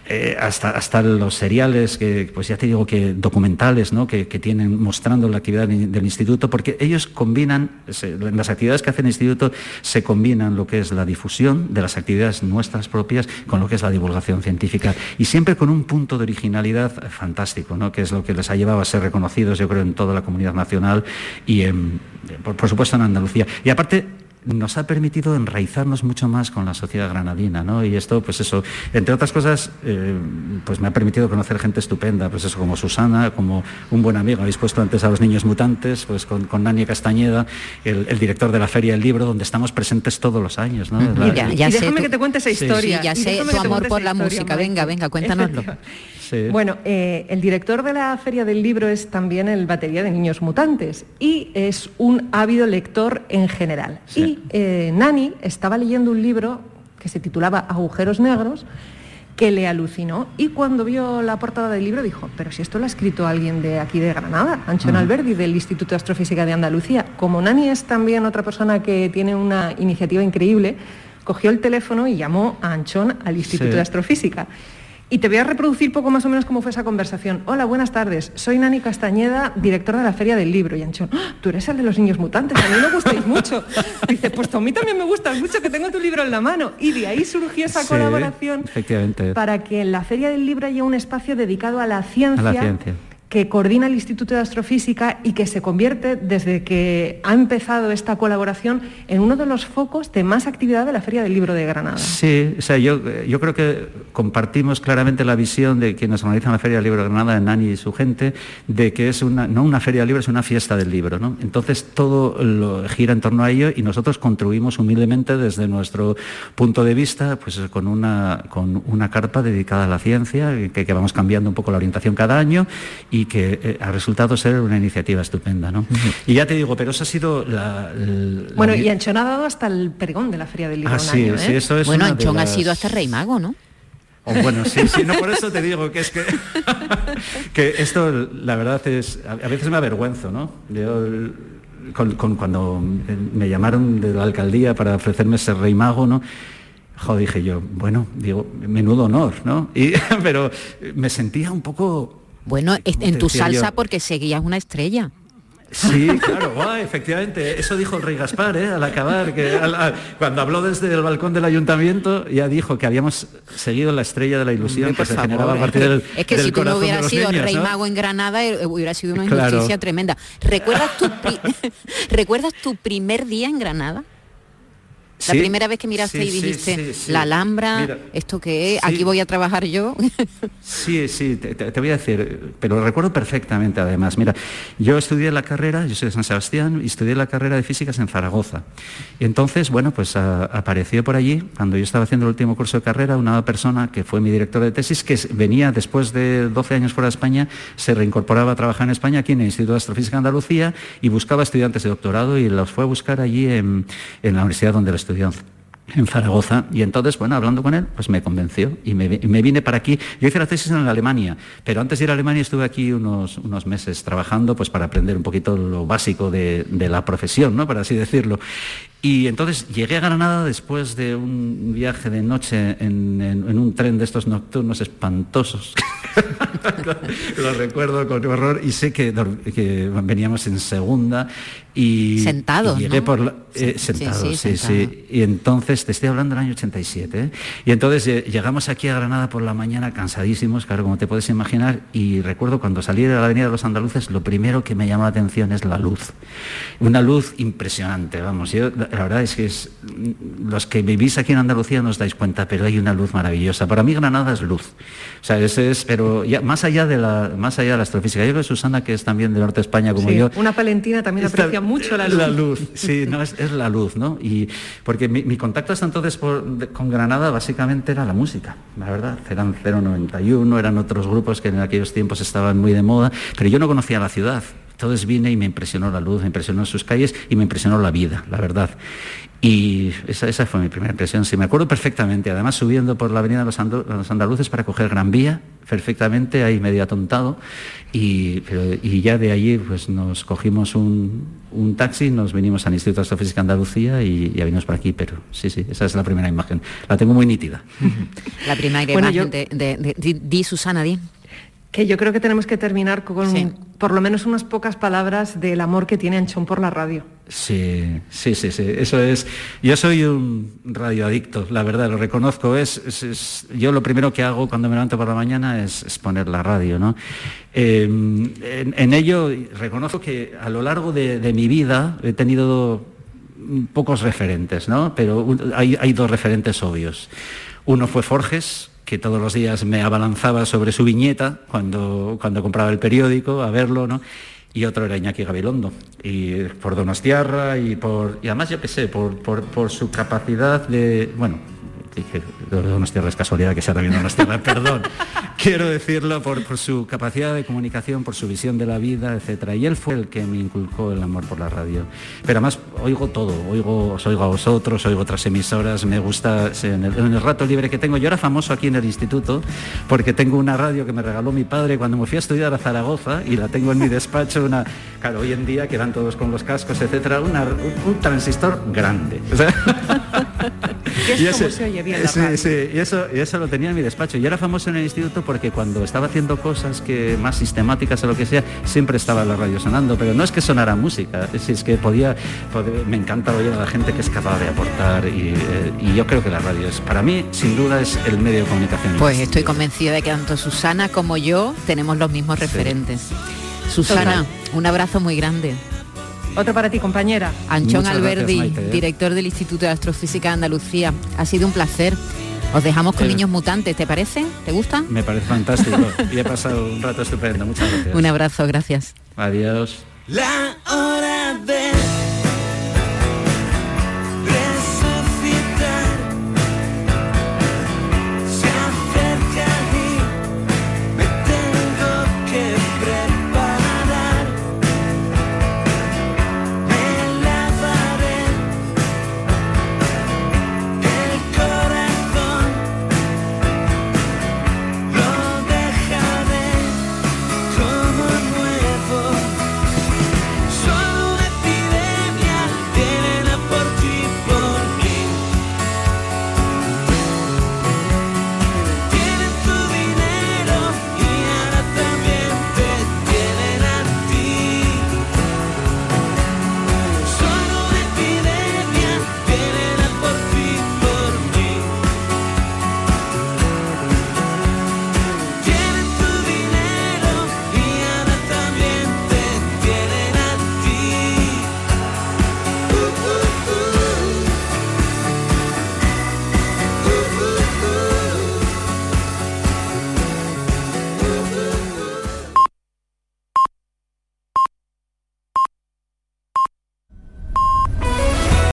eh, hasta, hasta los seriales, que pues ya te digo que documentales ¿no? que, tienen mostrando la actividad del instituto, porque ellos combinan, en las actividades que hace el instituto se combinan lo que es la difusión de las actividades nuestras propias con lo que es la divulgación científica y siempre con un punto de originalidad fantástico, ¿no? que es lo que les ha llevado a ser reconocidos, yo creo, en toda la comunidad nacional y, por supuesto, en Andalucía. Y aparte, nos ha permitido enraizarnos mucho más con la sociedad granadina, ¿no? Y esto, pues eso, entre otras cosas, eh, pues me ha permitido conocer gente estupenda, pues eso, como Susana, como un buen amigo, habéis puesto antes a los niños mutantes, pues con, con Nani Castañeda, el, director de la Feria del Libro, donde estamos presentes todos los años, ¿no? y déjame que te cuente esa historia. Sí, ya sé tu amor por la música, venga, venga, cuéntanoslo. Bueno, eh, el director de la Feria del Libro es también el batería de Niños Mutantes y es un ávido lector en general. Y eh, Nani estaba leyendo un libro que se titulaba Agujeros Negros que le alucinó y cuando vio la portada del libro dijo, pero si esto lo ha escrito alguien de aquí de Granada, Anchón Alberdi del Instituto de Astrofísica de Andalucía. Como Nani es también otra persona que tiene una iniciativa increíble, cogió el teléfono y llamó a Anchón al Instituto de Astrofísica. Y te voy a reproducir poco más o menos cómo fue esa conversación. Hola, buenas tardes. Soy Nani Castañeda, directora de la Feria del Libro. Y Anchón, ¡Ah! tú eres el de los niños mutantes, a mí me gustáis mucho. Dice, pues a mí también me gustas mucho, que tengo tu libro en la mano. Y de ahí surgió esa colaboración para que en la Feria del Libro haya un espacio dedicado a la ciencia. A la ciencia que coordina el Instituto de Astrofísica y que se convierte, desde que ha empezado esta colaboración, en uno de los focos de más actividad de la Feria del Libro de Granada. Sí, o sea, yo, yo creo que compartimos claramente la visión de quienes organizan la Feria del Libro de Granada, Nani y su gente, de que es una, no una feria del libro, es una fiesta del libro. ¿no? Entonces todo lo gira en torno a ello y nosotros contribuimos humildemente desde nuestro punto de vista, pues con una, con una carpa dedicada a la ciencia, que, que vamos cambiando un poco la orientación cada año y y que eh, ha resultado ser una iniciativa estupenda. ¿no? Y ya te digo, pero eso ha sido la... bueno, y Anchón ha dado hasta el pregón de la Feria del Libro. Ah, sí, ¿eh? eso es bueno, Anchón ha sido hasta Rey Mago, ¿no? Oh, bueno, sí, sí, no, por eso te digo que es que, que esto, la verdad es, a, veces me avergüenzo, ¿no? Yo, con, cuando me llamaron de la alcaldía para ofrecerme ese rey mago, ¿no? Jo, dije yo, bueno, digo, menudo honor, ¿no? Y, pero me sentía un poco bueno, en tu salsa porque seguías una estrella. Sí, claro, efectivamente. Eso dijo el rey Gaspar ¿eh? al acabar, que cuando habló desde el balcón del ayuntamiento ya dijo que habíamos seguido la estrella de la ilusión que se generaba a partir del Es que si tú no hubieras sido rey mago en Granada eh, hubiera sido una injusticia tremenda. ¿Recuerdas tu, ¿Recuerdas tu primer día en Granada? La primera vez que miraste y dijiste, la Alhambra, ¿esto qué es? Aquí voy a trabajar yo. sí, sí, te, voy a decir, pero lo recuerdo perfectamente además. Mira, yo estudié la carrera, yo soy de San Sebastián, y estudié la carrera de físicas en Zaragoza. Y entonces, bueno, pues apareció por allí, cuando yo estaba haciendo el último curso de carrera, una persona que fue mi director de tesis, que venía después de 12 años fuera de España, se reincorporaba a trabajar en España, aquí en el Instituto de Astrofísica de Andalucía, y buscaba estudiantes de doctorado y los fue a buscar allí en, en la universidad donde lo estudió en Zaragoza y entonces, bueno, hablando con él, pues me convenció y me, vine para aquí. Yo hice la tesis en Alemania, pero antes de ir a Alemania estuve aquí unos, unos meses trabajando pues para aprender un poquito lo básico de, de la profesión, ¿no? Para así decirlo. Y entonces llegué a Granada después de un viaje de noche en, un tren de estos nocturnos espantosos. lo, recuerdo con horror y sé que, veníamos en segunda y sentados llegué por eh, sentados sí, sí, y entonces te estoy hablando del año 87 ¿eh? y entonces eh, llegamos aquí a Granada por la mañana cansadísimos claro como te puedes imaginar y recuerdo cuando salí de la avenida de los andaluces lo primero que me llamó la atención es la luz una luz impresionante vamos yo la verdad es que es, los que vivís aquí en Andalucía no os dais cuenta, pero hay una luz maravillosa. Para mí Granada es luz. O sea, ese es, pero ya, más allá de la, más allá de la astrofísica. Yo creo que Susana, que es también del norte de España como yo. Una palentina también aprecia mucho la luz. La luz, sí, no, es, la luz, ¿no? Y porque mi, contacto hasta entonces con Granada básicamente era la música, la verdad. Eran 091, eran otros grupos que en aquellos tiempos estaban muy de moda, pero yo no conocía la ciudad. Entonces vine y me impresionó la luz, me impresionó sus calles y me impresionó la vida, la verdad. Y esa, fue mi primera impresión. Sí, me acuerdo perfectamente. Además, subiendo por la avenida de los, Andaluces para coger Gran Vía, perfectamente, ahí medio atontado. Y, ya de allí pues, nos cogimos un, taxi, nos vinimos al Instituto de Astrofísica Andalucía y ya vinimos por aquí. Pero sí, sí, esa es la primera imagen. La tengo muy nítida. La primera imagen de, Di Susana, Di. Que yo creo que tenemos que terminar con por lo menos unas pocas palabras del amor que tiene Anchón por la radio. Sí, sí, sí, sí. Eso es. Yo soy un radioadicto, la verdad, lo reconozco. Es, yo lo primero que hago cuando me levanto por la mañana es, poner la radio, ¿no? Em, en, ello reconozco que a lo largo de, mi vida he tenido pocos referentes, ¿no? Pero hay, hay dos referentes obvios. Uno fue Forges, que todos los días me abalanzaba sobre su viñeta cuando, cuando compraba el periódico a verlo, ¿no? Y otro era Iñaki Gabilondo, y por Donostiarra y por. Y además yo qué sé, por, por, por su capacidad de. Bueno, Donostia es casualidad que sea también Donostia, perdón. Quiero decirlo por, su capacidad de comunicación, por su visión de la vida, etcétera. Y él fue el que me inculcó el amor por la radio. Pero además oigo todo, oigo, os oigo a vosotros, oigo otras emisoras, me gusta en el, rato libre que tengo. Yo era famoso aquí en el instituto porque tengo una radio que me regaló mi padre cuando me fui a estudiar a Zaragoza y la tengo en mi despacho, una, claro, hoy en día quedan todos con los cascos, etcétera, un, transistor grande. y ese, se oye bien la sí, sí, y eso, y eso lo tenía en mi despacho. Y era famoso en el instituto porque cuando estaba haciendo cosas que más sistemáticas o lo que sea, siempre estaba la radio sonando. Pero no es que sonara música, es, es que podía, me encanta oír a la gente que es capaz de aportar y, eh, yo creo que la radio es, para mí, sin duda, es el medio de comunicación. Pues estoy convencida de que tanto Susana como yo tenemos los mismos referentes. Susana, un abrazo muy grande. Otro para ti, compañera. Anchón Alberdi, ¿eh? director del Instituto de Astrofísica de Andalucía. Ha sido un placer. Os dejamos con niños mutantes, ¿te parece? ¿Te gustan? Me parece fantástico y he pasado un rato estupendo. Muchas gracias. Un abrazo, gracias. Adiós. La